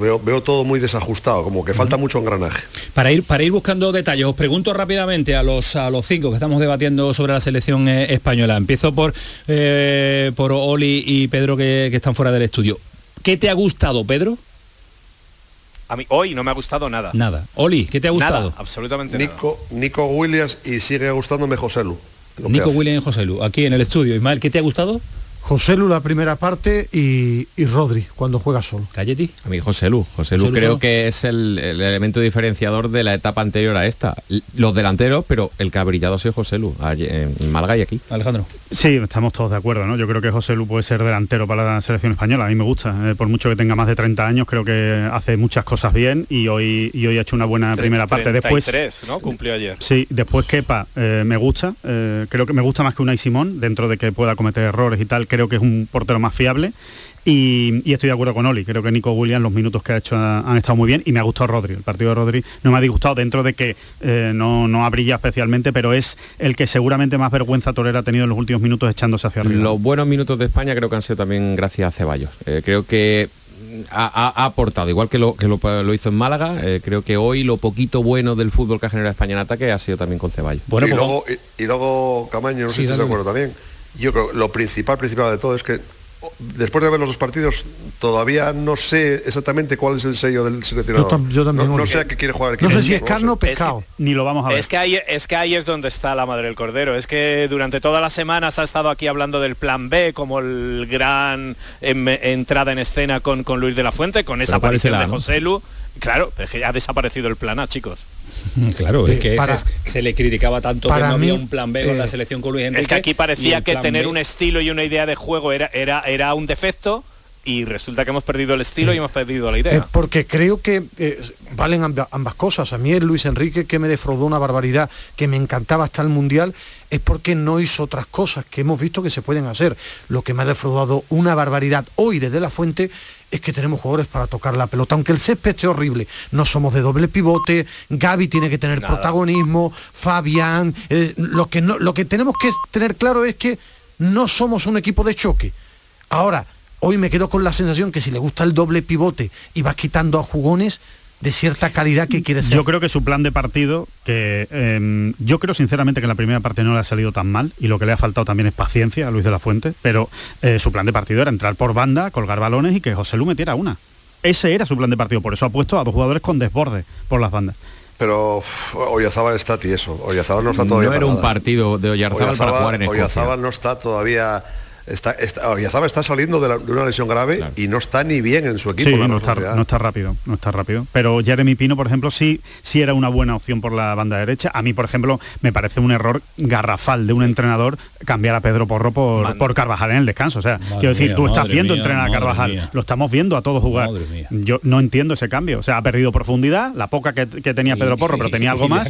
[SPEAKER 17] Veo, veo todo muy desajustado, como que falta mucho engranaje.
[SPEAKER 1] Para ir, para ir buscando detalles, os pregunto rápidamente a los, a los cinco que estamos debatiendo sobre la selección eh, española. Empiezo por, eh, por Oli y Pedro que, que están fuera del estudio. ¿Qué te ha gustado, Pedro?
[SPEAKER 16] A mí hoy no me ha gustado nada.
[SPEAKER 1] Nada. Oli, ¿qué te ha gustado?
[SPEAKER 16] Nada, absolutamente nada.
[SPEAKER 17] Nico, Nico Williams y sigue gustándome José Lu.
[SPEAKER 1] Nico
[SPEAKER 17] hace.
[SPEAKER 1] William y José Lu, aquí en el estudio. Ismael, ¿qué te ha gustado?
[SPEAKER 4] José Lu la primera parte y, y Rodri cuando juega solo.
[SPEAKER 1] Cayeti.
[SPEAKER 5] A mí José Lu. José Lu
[SPEAKER 1] José Lu
[SPEAKER 5] creo
[SPEAKER 1] solo.
[SPEAKER 5] que es el, el elemento diferenciador de la etapa anterior a esta. Los delanteros, pero el que ha brillado ha sido José Lu, en Málaga y aquí.
[SPEAKER 1] Alejandro.
[SPEAKER 3] Sí, estamos todos de acuerdo, ¿no? Yo creo que José Lu puede ser delantero para la selección española. A mí me gusta. eh, por mucho que tenga más de 30 años, creo que hace muchas cosas bien y hoy, y hoy ha hecho una buena primera parte. Después,
[SPEAKER 16] 33, ¿no? Cumplió ayer.
[SPEAKER 3] Sí, después Kepa eh, me gusta, eh, creo que me gusta más que Unai Simón, dentro de que pueda cometer errores y tal, creo que es un portero más fiable. Y, y estoy de acuerdo con Oli, creo que Nico Williams los minutos que ha hecho ha- han estado muy bien y me ha gustado Rodri. El partido de Rodri no me ha disgustado dentro de que eh, no, no ha brillado especialmente, pero es el que seguramente más vergüenza torera ha tenido en los últimos minutos echándose hacia arriba.
[SPEAKER 5] Los buenos minutos de España creo que han sido también gracias a Ceballos. Eh, creo que ha, aportado, igual que lo, que lo, lo hizo en Málaga, eh, creo que hoy lo poquito bueno del fútbol que ha generado España en ataque ha sido también con Ceballos.
[SPEAKER 17] y, luego, y, y luego, Camaño, no sé
[SPEAKER 5] Sí,
[SPEAKER 17] si estás de acuerdo también. Yo creo que lo principal, principal de todo es que después de ver los dos partidos, todavía no sé exactamente cuál es el sello del seleccionador.
[SPEAKER 4] Yo tam- yo también,
[SPEAKER 17] no, sé a qué quiere jugar el
[SPEAKER 4] No sé si es carne o pescado.
[SPEAKER 3] Ni lo vamos a ver.
[SPEAKER 16] Es que, ahí, es que ahí es donde está la madre del cordero. Es que durante todas las semanas ha estado aquí hablando del plan B como el gran em, entrada en escena con, con Luis de la Fuente, con esa
[SPEAKER 1] Pero ¿cuál es el
[SPEAKER 16] aparición de? José Lu. Claro, es que ha desaparecido el plan A, chicos.
[SPEAKER 1] Claro, es que ese
[SPEAKER 16] para-
[SPEAKER 1] es- se le criticaba tanto que
[SPEAKER 16] para
[SPEAKER 1] no había
[SPEAKER 16] mí,
[SPEAKER 1] un plan B con la
[SPEAKER 16] eh,
[SPEAKER 1] selección con Luis Enrique.
[SPEAKER 16] Es que aquí parecía que tener
[SPEAKER 1] B-
[SPEAKER 16] un estilo y una idea de juego era, era, era un defecto y resulta que hemos perdido el estilo y hemos perdido la
[SPEAKER 4] Eh,
[SPEAKER 16] idea.
[SPEAKER 4] porque creo que eh, valen amba- ambas cosas. A mí el Luis Enrique que me defraudó una barbaridad, que me encantaba hasta el Mundial, es porque no hizo otras cosas que hemos visto que se pueden hacer. Lo que me ha defraudado una barbaridad hoy desde la fuente es que tenemos jugadores para tocar la pelota, aunque el césped esté horrible. No somos de doble pivote, Gaby tiene que tener
[SPEAKER 16] Nada.
[SPEAKER 4] protagonismo, Fabián. eh, lo, que no, lo que tenemos que tener claro es que no somos un equipo de choque. Ahora, hoy me quedo con la sensación que si le gusta el doble pivote y vas quitando a jugones de cierta calidad que quiere ser.
[SPEAKER 3] Yo creo que su plan de partido, que eh, yo creo sinceramente que en la primera parte no le ha salido tan mal y lo que le ha faltado también es paciencia a Luis de la Fuente, pero eh, su plan de partido era entrar por banda, colgar balones y que José Lu metiera una. Ese era su plan de partido, por eso ha puesto a dos jugadores con desborde por las bandas.
[SPEAKER 17] Pero uf, Oyazábal está tieso. Oyazábal no está todavía
[SPEAKER 5] No era un
[SPEAKER 17] nada.
[SPEAKER 5] partido de Oyarzábal para jugar en Escocia.
[SPEAKER 17] Oyazábal no está todavía... Está, está, Oyazábal está saliendo de, la- de una lesión grave y no está ni bien en su equipo.
[SPEAKER 3] Sí, no está,
[SPEAKER 17] Sociedad.
[SPEAKER 3] no está rápido, no está rápido. Pero Jeremy Pino, por ejemplo, sí, sí era una buena opción por la banda derecha. A mí, por ejemplo, me parece un error garrafal de un entrenador cambiar a Pedro Porro por, por Carvajal en el descanso. O sea,
[SPEAKER 1] Madre
[SPEAKER 3] quiero decir,
[SPEAKER 1] mía,
[SPEAKER 3] tú estás viendo
[SPEAKER 1] mía,
[SPEAKER 3] entrenar a Carvajal,
[SPEAKER 1] mía.
[SPEAKER 3] lo estamos viendo a todos jugar. Yo no entiendo ese cambio. O sea, ha perdido profundidad, la poca que, que tenía Pedro Porro, pero tenía algo
[SPEAKER 1] y
[SPEAKER 3] más.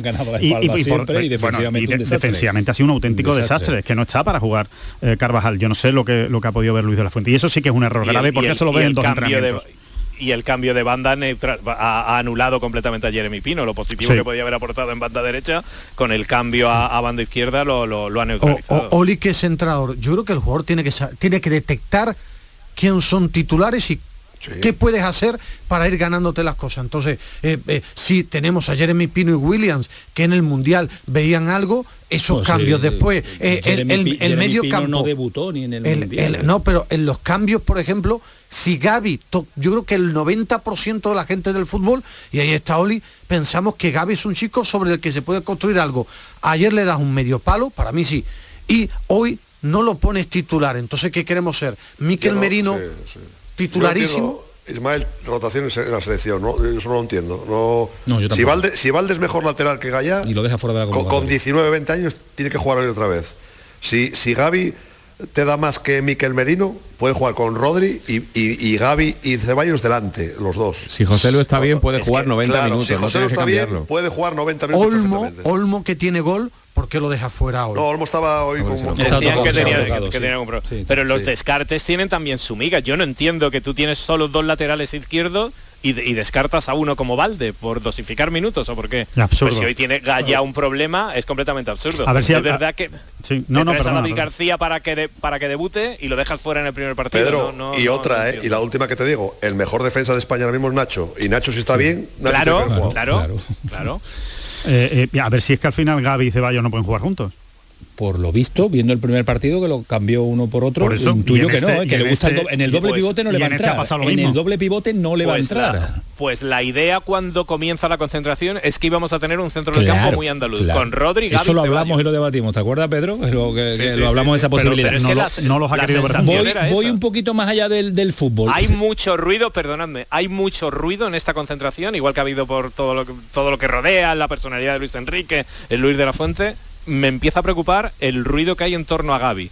[SPEAKER 1] siempre y defensivamente
[SPEAKER 3] de- defensivamente ha sido un auténtico
[SPEAKER 1] Un
[SPEAKER 3] desastre.
[SPEAKER 1] desastre.
[SPEAKER 3] Es que no está para jugar eh, Carvajal. Yo no sé lo que, lo que ha podido ver Luis de la Fuente. Y eso sí que es un error
[SPEAKER 16] Y el-
[SPEAKER 3] grave porque
[SPEAKER 16] el-
[SPEAKER 3] eso lo
[SPEAKER 16] el
[SPEAKER 3] en dos
[SPEAKER 16] cambio de-
[SPEAKER 3] entrenamientos.
[SPEAKER 16] y el cambio de banda neutral ha, ha anulado completamente a Jeremy Pino. Lo positivo
[SPEAKER 3] Sí.
[SPEAKER 16] que podía haber aportado en banda derecha, con el cambio a, a banda izquierda lo, lo- lo ha neutralizado.
[SPEAKER 4] o- Oli que es entrenador, yo creo que el jugador tiene que, tiene que detectar quién son titulares y qué puedes hacer para ir ganándote las cosas. Entonces, eh, eh, si tenemos a Jeremy Pino y Williams, que en el Mundial veían algo, esos
[SPEAKER 1] Pues,
[SPEAKER 4] cambios
[SPEAKER 1] eh,
[SPEAKER 4] después, eh, el,
[SPEAKER 1] Jeremy
[SPEAKER 4] el- medio
[SPEAKER 1] Pino
[SPEAKER 4] campo...
[SPEAKER 1] no debutó ni en el, Mundial.
[SPEAKER 4] no, pero en los cambios, por ejemplo, si Gaby, to- yo creo que el 90% de la gente del fútbol, y ahí está Oli, pensamos que Gaby es un chico sobre el que se puede construir algo. Ayer le das un medio palo, para mí sí, y hoy no lo pones titular. Entonces, ¿qué queremos ser? Miquel
[SPEAKER 17] no-
[SPEAKER 4] Merino,
[SPEAKER 17] sí, sí.
[SPEAKER 4] Titularísimo.
[SPEAKER 17] Ismael, rotaciones en la selección, ¿no? Yo eso no lo entiendo. No,
[SPEAKER 1] No, yo
[SPEAKER 17] si. Valde, si Valde es mejor lateral que Gaya,
[SPEAKER 1] Y lo deja fuera de la
[SPEAKER 17] con, con
[SPEAKER 1] convocatoria.
[SPEAKER 17] 19, 20 años, tiene que jugar hoy otra vez. Si, si Gaby te da más que Miquel Merino, puede jugar con Rodri y, y, y Gaby y Ceballos delante, los dos.
[SPEAKER 5] Si José Lu está bien, puede jugar 90
[SPEAKER 17] Claro,
[SPEAKER 5] minutos,
[SPEAKER 17] si
[SPEAKER 5] no
[SPEAKER 17] José
[SPEAKER 5] que
[SPEAKER 17] está bien,
[SPEAKER 5] cambiarlo.
[SPEAKER 17] puede jugar 90 minutos
[SPEAKER 4] Olmo. Olmo que tiene gol, ¿por qué lo deja fuera ahora?
[SPEAKER 17] No, Olmo estaba hoy con un-
[SPEAKER 16] Decían que tenía,
[SPEAKER 17] tocado,
[SPEAKER 16] que
[SPEAKER 17] sí.
[SPEAKER 16] tenía algún problema. Pero los descartes tienen también su miga. Yo no entiendo que tú tienes solo dos laterales izquierdos y, de- y descartas a uno como Valde por dosificar minutos o por qué.
[SPEAKER 3] Absurdo.
[SPEAKER 16] Pues si hoy tiene ya un problema es completamente absurdo.
[SPEAKER 3] A ver si
[SPEAKER 16] es
[SPEAKER 3] a-
[SPEAKER 16] verdad que
[SPEAKER 3] Sí, no, no,
[SPEAKER 16] traes a David. García para que de- para que debute y lo dejas fuera en el primer partido.
[SPEAKER 17] Pedro,
[SPEAKER 16] No, no,
[SPEAKER 17] y
[SPEAKER 16] no,
[SPEAKER 17] otra,
[SPEAKER 16] no
[SPEAKER 17] ¿eh? Y la última que te digo, el mejor defensa de España ahora mismo es Nacho. Y Nacho si está bien, Nacho
[SPEAKER 16] Claro, claro, claro.
[SPEAKER 3] Eh, eh, a ver si es que al final Gaby y Ceballos no pueden jugar juntos.
[SPEAKER 1] Por lo visto, viendo el primer partido que lo cambió uno por otro,
[SPEAKER 3] Por eso,
[SPEAKER 1] intuyo que no,
[SPEAKER 3] este-
[SPEAKER 1] eh, que le gusta el
[SPEAKER 3] este-
[SPEAKER 1] do- en el doble
[SPEAKER 3] pues-
[SPEAKER 1] pivote no le va a
[SPEAKER 3] este
[SPEAKER 1] entrar.
[SPEAKER 3] lo
[SPEAKER 1] en
[SPEAKER 3] mismo.
[SPEAKER 1] el doble pivote no le va a
[SPEAKER 16] Pues la-
[SPEAKER 1] entrar.
[SPEAKER 16] pues la idea cuando comienza la concentración es que íbamos a tener un centro del
[SPEAKER 1] Claro,
[SPEAKER 16] campo muy andaluz,
[SPEAKER 1] claro.
[SPEAKER 16] con Rodri, Gavi,
[SPEAKER 1] Eso lo hablamos y lo debatimos, ¿te acuerdas, Pedro? Lo, que-
[SPEAKER 16] Sí,
[SPEAKER 1] que
[SPEAKER 16] sí,
[SPEAKER 1] lo
[SPEAKER 16] sí,
[SPEAKER 1] hablamos de esa
[SPEAKER 16] Pero-
[SPEAKER 1] posibilidad.
[SPEAKER 16] pero es que la-
[SPEAKER 3] no los ha querido
[SPEAKER 1] voy, voy un poquito más allá del, del fútbol.
[SPEAKER 16] Hay mucho ruido, perdonadme, hay mucho ruido en esta concentración, igual que ha habido por todo lo que, todo lo que rodea, la personalidad de Luis Enrique, el Luis de la Fuente, me empieza a preocupar el ruido que hay en torno a Gaby.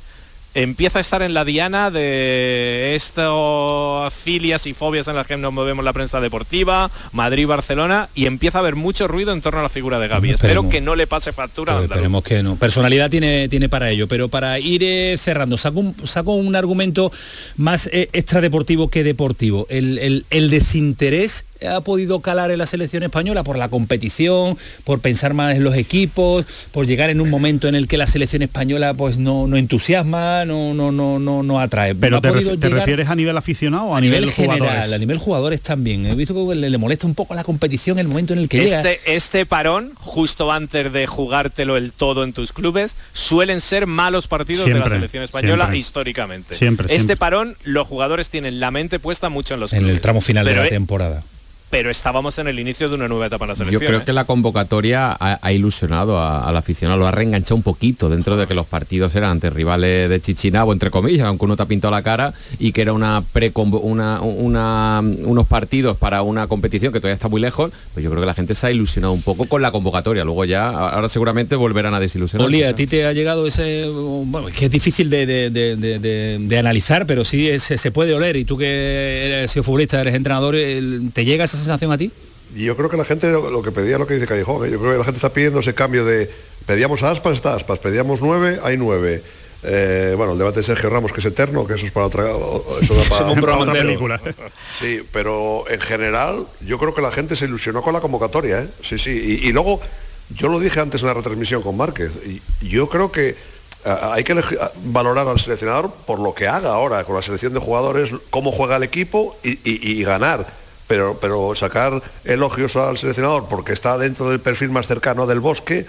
[SPEAKER 16] Empieza a estar en la diana de estas filias y fobias en las que nos movemos la prensa deportiva, Madrid, Barcelona, y empieza a haber mucho ruido en torno a la figura de Gaby. Espero que no le pase factura
[SPEAKER 1] esperemos que no. Personalidad tiene, tiene para ello, pero para ir eh, cerrando, saco un, saco un argumento más eh, extradeportivo que deportivo. El, el- el desinterés ha podido calar en la selección española por la competición, por pensar más en los equipos, por llegar en un momento en el que la selección española pues no, no entusiasma, no no no no, no atrae.
[SPEAKER 3] Pero
[SPEAKER 1] No ha
[SPEAKER 3] te,
[SPEAKER 1] podido
[SPEAKER 3] ref- te refieres a nivel aficionado o a,
[SPEAKER 1] a nivel,
[SPEAKER 3] jugadores?
[SPEAKER 1] general, a nivel jugadores también. He visto que le, le molesta un poco la competición el momento en el que llega.
[SPEAKER 16] Este, este parón, justo antes de jugártelo el todo en tus clubes, suelen ser malos partidos de la selección española
[SPEAKER 3] siempre.
[SPEAKER 16] históricamente.
[SPEAKER 3] Siempre,
[SPEAKER 16] este
[SPEAKER 3] siempre.
[SPEAKER 16] parón, los jugadores tienen la mente puesta mucho en los
[SPEAKER 1] en
[SPEAKER 16] clubes.
[SPEAKER 1] el tramo final
[SPEAKER 16] pero,
[SPEAKER 1] de la
[SPEAKER 16] eh,
[SPEAKER 1] temporada.
[SPEAKER 16] Pero estábamos en el inicio de una nueva etapa en la
[SPEAKER 5] Yo
[SPEAKER 16] selección.
[SPEAKER 5] creo
[SPEAKER 16] ¿eh?
[SPEAKER 5] que la convocatoria ha, ha ilusionado a- al aficionado, lo ha reenganchado un poquito dentro de que los partidos eran ante rivales de Chichinabo, entre comillas, aunque uno te ha pintado la cara, y que era una pre una, una- unos partidos para una competición que todavía está muy lejos, pues yo creo que la gente se ha ilusionado un poco con la convocatoria. Luego ya, ahora seguramente volverán a desilusionar.
[SPEAKER 1] Oli, a ti te ha llegado ese... Bueno, es que es difícil de, de- de- de- de- de analizar, pero sí es- se puede oler. Y tú que eres sido futbolista, eres entrenador, ¿te llega esa sensación a ti?
[SPEAKER 17] Y yo creo que la gente lo, que pedía lo que dice Callejón, ¿eh? yo creo que la gente está pidiendo ese cambio de pedíamos a Aspas, está Aspas, pedíamos nueve, hay nueve. Eh, bueno, el debate de Sergio Ramos, que es eterno, que eso es para otra, eso da para,
[SPEAKER 3] Eso es un programa
[SPEAKER 17] para otra película. Sí, pero en general yo creo que la gente se ilusionó con la convocatoria, ¿eh? Sí, sí. Y, y luego, yo lo dije antes en la retransmisión con Márquez, y yo creo que hay que valorar al seleccionador por lo que haga ahora con la selección de jugadores, cómo juega el equipo y, y- y ganar. Pero, pero sacar elogios al seleccionador porque está dentro del perfil más cercano del bosque,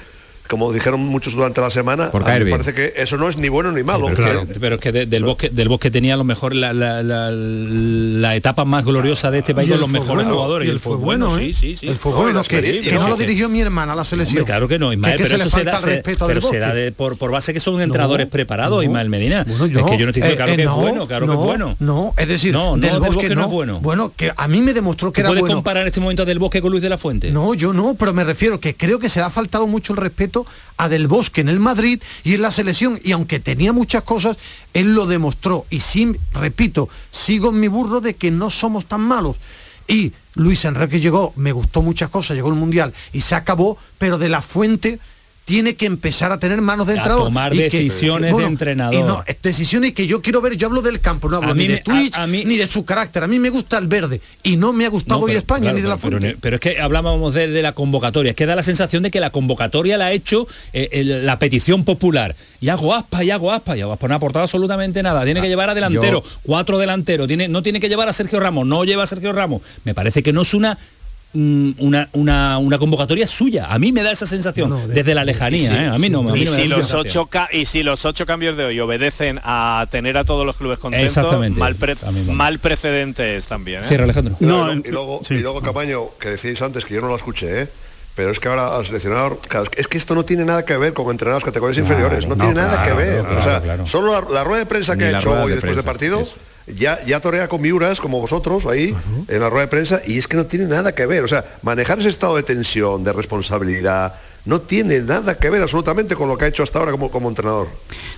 [SPEAKER 17] como dijeron muchos durante la semana,
[SPEAKER 5] Por
[SPEAKER 17] a mí
[SPEAKER 5] caer
[SPEAKER 17] me
[SPEAKER 5] bien.
[SPEAKER 17] parece que eso no es ni bueno ni malo.
[SPEAKER 1] pero, es que, pero es que de- del, bosque, del bosque tenía a lo mejor la, la- la- la etapa más gloriosa de este país
[SPEAKER 4] Y
[SPEAKER 1] con los mejores
[SPEAKER 4] bueno,
[SPEAKER 1] jugadores.
[SPEAKER 4] y él fue bueno,
[SPEAKER 1] sí,
[SPEAKER 4] ¿eh?
[SPEAKER 1] sí, sí.
[SPEAKER 4] Él fue
[SPEAKER 17] No, y
[SPEAKER 4] bueno, que, no
[SPEAKER 17] ¿no?
[SPEAKER 4] lo dirigió mi hermana a la selección.
[SPEAKER 1] Hombre, claro que no, Ismael,
[SPEAKER 4] Que
[SPEAKER 1] pero
[SPEAKER 4] se
[SPEAKER 1] eso se da,
[SPEAKER 4] falta el
[SPEAKER 1] se-
[SPEAKER 4] respeto
[SPEAKER 1] pero se da de- por, por base que son entrenadores preparados, Ismael Medina.
[SPEAKER 4] Bueno, yo-
[SPEAKER 1] es que yo no te digo
[SPEAKER 4] eh,
[SPEAKER 1] claro
[SPEAKER 4] eh,
[SPEAKER 1] que
[SPEAKER 4] no,
[SPEAKER 1] es bueno, claro
[SPEAKER 4] no,
[SPEAKER 1] que es bueno.
[SPEAKER 4] No, es decir,
[SPEAKER 1] No, no,
[SPEAKER 4] del
[SPEAKER 1] Del
[SPEAKER 4] bosque,
[SPEAKER 1] Bosque no
[SPEAKER 4] no
[SPEAKER 1] es bueno.
[SPEAKER 4] Bueno, que a mí me demostró que
[SPEAKER 1] ¿Tú
[SPEAKER 4] era
[SPEAKER 1] puedes
[SPEAKER 4] bueno.
[SPEAKER 1] comparar en este momento Del Bosque con Luis de la Fuente?
[SPEAKER 4] No, yo no, pero me refiero que creo que se le ha faltado mucho el respeto a Del Bosque en el Madrid y en la selección. Y aunque tenía muchas cosas, él lo demostró. Y sí, repito, sigo en mi burro de que no somos tan malos. Y Luis Enrique llegó, me gustó muchas cosas, llegó el Mundial y se acabó, pero de la fuente tiene que empezar a tener manos de
[SPEAKER 1] A
[SPEAKER 4] entrenador.
[SPEAKER 1] tomar
[SPEAKER 4] y que-
[SPEAKER 1] decisiones de entrenador.
[SPEAKER 4] Y no, eh, decisiones que yo quiero ver, yo hablo del campo, no hablo
[SPEAKER 1] A mí
[SPEAKER 4] ni de Twitch,
[SPEAKER 1] a mí-
[SPEAKER 4] ni de su carácter. A mí me gusta el verde y no me ha gustado
[SPEAKER 1] No,
[SPEAKER 4] hoy España
[SPEAKER 1] claro,
[SPEAKER 4] ni de la
[SPEAKER 1] pero- pero- pero es que hablábamos de, de la convocatoria, es que da la sensación de que la convocatoria la ha hecho eh, el- la petición popular. Y hago aspa, y hago aspa, y hago aspa no ha aportado absolutamente nada. Tiene que llevar a delantero,
[SPEAKER 5] yo-
[SPEAKER 1] cuatro delanteros, tiene, no tiene que llevar a Sergio Ramos, no lleva a Sergio Ramos. Me parece que no es una una, una, una convocatoria suya. A mí me da esa sensación, desde la lejanía,
[SPEAKER 16] Sí.
[SPEAKER 1] ¿eh? A mí no, a mí
[SPEAKER 16] y,
[SPEAKER 1] no me da
[SPEAKER 16] si los ocho y si los ocho cambios de hoy obedecen a tener a todos los clubes contentos,
[SPEAKER 1] Exactamente.
[SPEAKER 16] mal, pre- mal precedente es también. ¿eh?
[SPEAKER 1] Cierra, Alejandro.
[SPEAKER 17] No, y, luego, y luego Camaño, que decíais antes que yo no lo escuché, ¿eh? pero es que ahora al seleccionador, claro, es que- es que esto no tiene nada que ver con entrenar las categorías
[SPEAKER 1] Claro,
[SPEAKER 17] inferiores, no,
[SPEAKER 1] no,
[SPEAKER 17] tiene nada
[SPEAKER 1] claro,
[SPEAKER 17] que ver.
[SPEAKER 1] claro,
[SPEAKER 17] o sea,
[SPEAKER 1] claro.
[SPEAKER 17] solo la, la rueda de prensa que
[SPEAKER 5] Ni
[SPEAKER 17] ha hecho hoy
[SPEAKER 5] de
[SPEAKER 17] después del partido, ya, ya torea con miuras como vosotros ahí en la rueda de prensa y es que no tiene nada que ver. O sea, manejar ese estado de tensión, de responsabilidad, no tiene nada que ver absolutamente con lo que ha hecho hasta ahora como, como entrenador.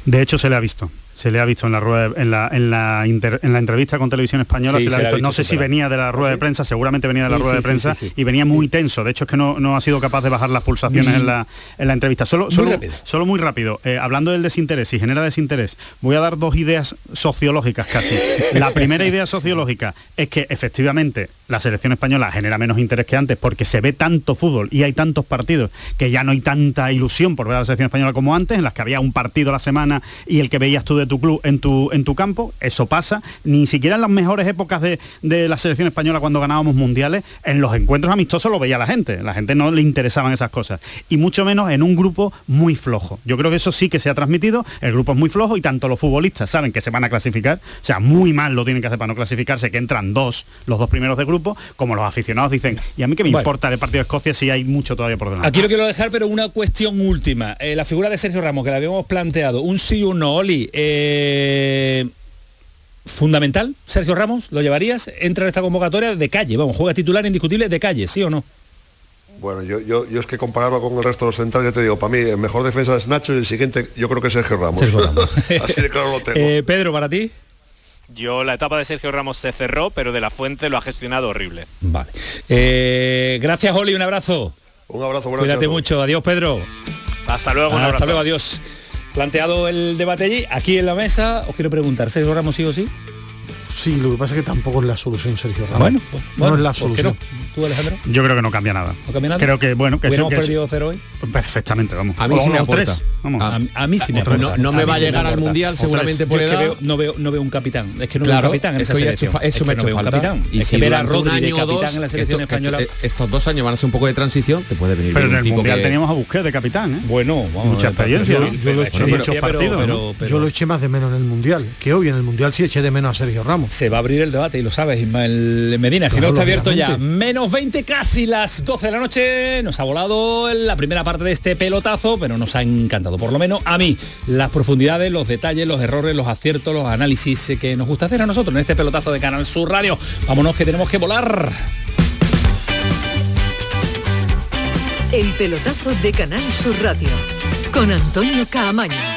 [SPEAKER 3] De hecho, se le ha visto. Se le ha visto en la rueda, en la, en la, inter- en la entrevista con Televisión Española,
[SPEAKER 1] Sí,
[SPEAKER 3] se le ha
[SPEAKER 1] se le ha
[SPEAKER 3] visto. No sé si venía de la rueda de prensa, seguramente venía de la rueda de prensa y venía muy tenso. De hecho, es que no, no ha sido capaz de bajar las pulsaciones en la, en la entrevista. Solo,
[SPEAKER 1] Muy
[SPEAKER 3] solo,
[SPEAKER 1] rápido.
[SPEAKER 3] solo muy rápido. Eh, hablando del desinterés, si genera desinterés, voy a dar dos ideas sociológicas casi. La primera idea sociológica es que efectivamente la selección española genera menos interés que antes porque se ve tanto fútbol y hay tantos partidos que ya no hay tanta ilusión por ver a la selección española como antes, en las que había un partido a la semana y el que veías tú de tu club en tu, en tu campo. Eso pasa. Ni siquiera en las mejores épocas de, de la selección española cuando ganábamos mundiales, en los encuentros amistosos lo veía la gente. La gente no le interesaban esas cosas. Y mucho menos en un grupo muy flojo. Yo creo que eso sí que se ha transmitido. El grupo es muy flojo y tanto los futbolistas saben que se van a clasificar. O sea, muy mal lo tienen que hacer para no clasificarse, que entran dos, los dos primeros de grupo, como los aficionados dicen, ¿y a mí qué me
[SPEAKER 1] Bueno.
[SPEAKER 3] importa el partido de Escocia si hay mucho todavía por delante?
[SPEAKER 1] Aquí lo quiero dejar, pero una cuestión última. Eh, la figura de Sergio Ramos, que la habíamos planteado, un sí o un no, Oli. eh, fundamental, Sergio Ramos, ¿lo llevarías? Entra en esta convocatoria de calle, vamos, juega titular indiscutible de calle, ¿sí o no?
[SPEAKER 17] Bueno, yo, yo, yo es que compararlo con el resto de los centrales, ya te digo, para mí el mejor defensa es Nacho y el siguiente yo creo que es Sergio Ramos.
[SPEAKER 1] Sergio Ramos.
[SPEAKER 17] Así de claro lo tengo.
[SPEAKER 1] Eh, Pedro, para ti.
[SPEAKER 16] Yo la etapa de Sergio Ramos se cerró, pero de la Fuente lo ha gestionado horrible.
[SPEAKER 1] Vale. Eh, gracias, Oli, un abrazo.
[SPEAKER 17] Un abrazo, buenas
[SPEAKER 1] Cuídate mucho, adiós, Pedro.
[SPEAKER 16] Hasta luego. un
[SPEAKER 1] Hasta luego, adiós. Planteado el debate allí, aquí en la mesa, os quiero preguntar, ¿Sergio Ramos sí o sí?
[SPEAKER 4] Sí, lo que pasa es que tampoco es la solución, Sergio Ramos.
[SPEAKER 1] Bueno, pues,
[SPEAKER 4] no es la
[SPEAKER 1] ¿por qué
[SPEAKER 4] solución.
[SPEAKER 1] no? ¿Tú, Alejandro?
[SPEAKER 3] Yo creo que no cambia nada.
[SPEAKER 1] ¿No cambia nada?
[SPEAKER 3] Creo que, bueno, que
[SPEAKER 1] ¿Hubiéramos
[SPEAKER 3] que
[SPEAKER 1] perdido cero hoy?
[SPEAKER 3] Perfectamente, vamos.
[SPEAKER 5] A mí
[SPEAKER 3] O-
[SPEAKER 5] sí me
[SPEAKER 3] o
[SPEAKER 5] aporta.
[SPEAKER 3] tres, vamos.
[SPEAKER 1] A, a mí sí me aporta.
[SPEAKER 5] No- no me va a
[SPEAKER 1] sí
[SPEAKER 5] llegar al. Mundial,
[SPEAKER 1] O
[SPEAKER 5] seguramente por
[SPEAKER 1] Yo es que
[SPEAKER 5] edad.
[SPEAKER 1] veo- no veo no veo un capitán. Es que no
[SPEAKER 5] Claro,
[SPEAKER 1] veo un capitán en
[SPEAKER 5] es
[SPEAKER 1] esa selección.
[SPEAKER 5] hecho eso
[SPEAKER 1] Es
[SPEAKER 5] me ha
[SPEAKER 1] que no
[SPEAKER 5] hecho
[SPEAKER 1] veo un
[SPEAKER 5] falta.
[SPEAKER 1] capitán.
[SPEAKER 5] Y
[SPEAKER 1] es
[SPEAKER 5] si
[SPEAKER 1] que ver a Rodri de
[SPEAKER 5] año o
[SPEAKER 1] capitán
[SPEAKER 5] dos,
[SPEAKER 1] en la selección
[SPEAKER 5] esto-
[SPEAKER 1] española.
[SPEAKER 5] esto- estos dos años van a ser un poco de transición, te puede venir
[SPEAKER 3] Pero en el Mundial teníamos a Busquets de capitán, ¿eh?
[SPEAKER 1] Bueno, vamos,
[SPEAKER 3] Mucha
[SPEAKER 1] eh,
[SPEAKER 3] experiencia, Yo lo
[SPEAKER 4] eché más de menos en el Mundial, que hoy en el Mundial sí eché de menos a Sergio Ramos.
[SPEAKER 1] Se va a abrir el debate y lo sabes, Ismael Medina. si
[SPEAKER 4] Claro,
[SPEAKER 1] no está abierto ya, menos 20, casi las 12 de la noche. Nos ha volado la primera parte de este pelotazo, pero nos ha encantado, por lo menos a mí, las profundidades, los detalles, los errores, los aciertos, los análisis que nos gusta hacer a nosotros en este pelotazo de Canal Sur Radio. Vámonos que tenemos que volar.
[SPEAKER 8] El pelotazo de Canal Sur Radio con Antonio Caamaño.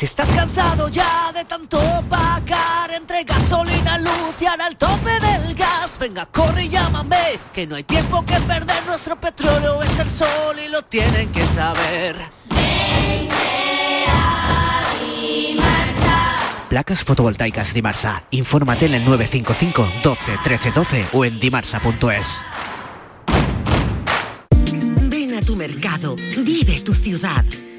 [SPEAKER 18] Si estás cansado ya de tanto pagar entre gasolina, luz y ahora el tope del gas, venga, corre y llámame, que no hay tiempo que perder, nuestro petróleo es el sol y lo tienen que saber. Placas fotovoltaicas Dimarsa. Infórmate en el 955 12 13 12 o en dimarsa.es.
[SPEAKER 19] Ven a tu mercado, vive tu ciudad.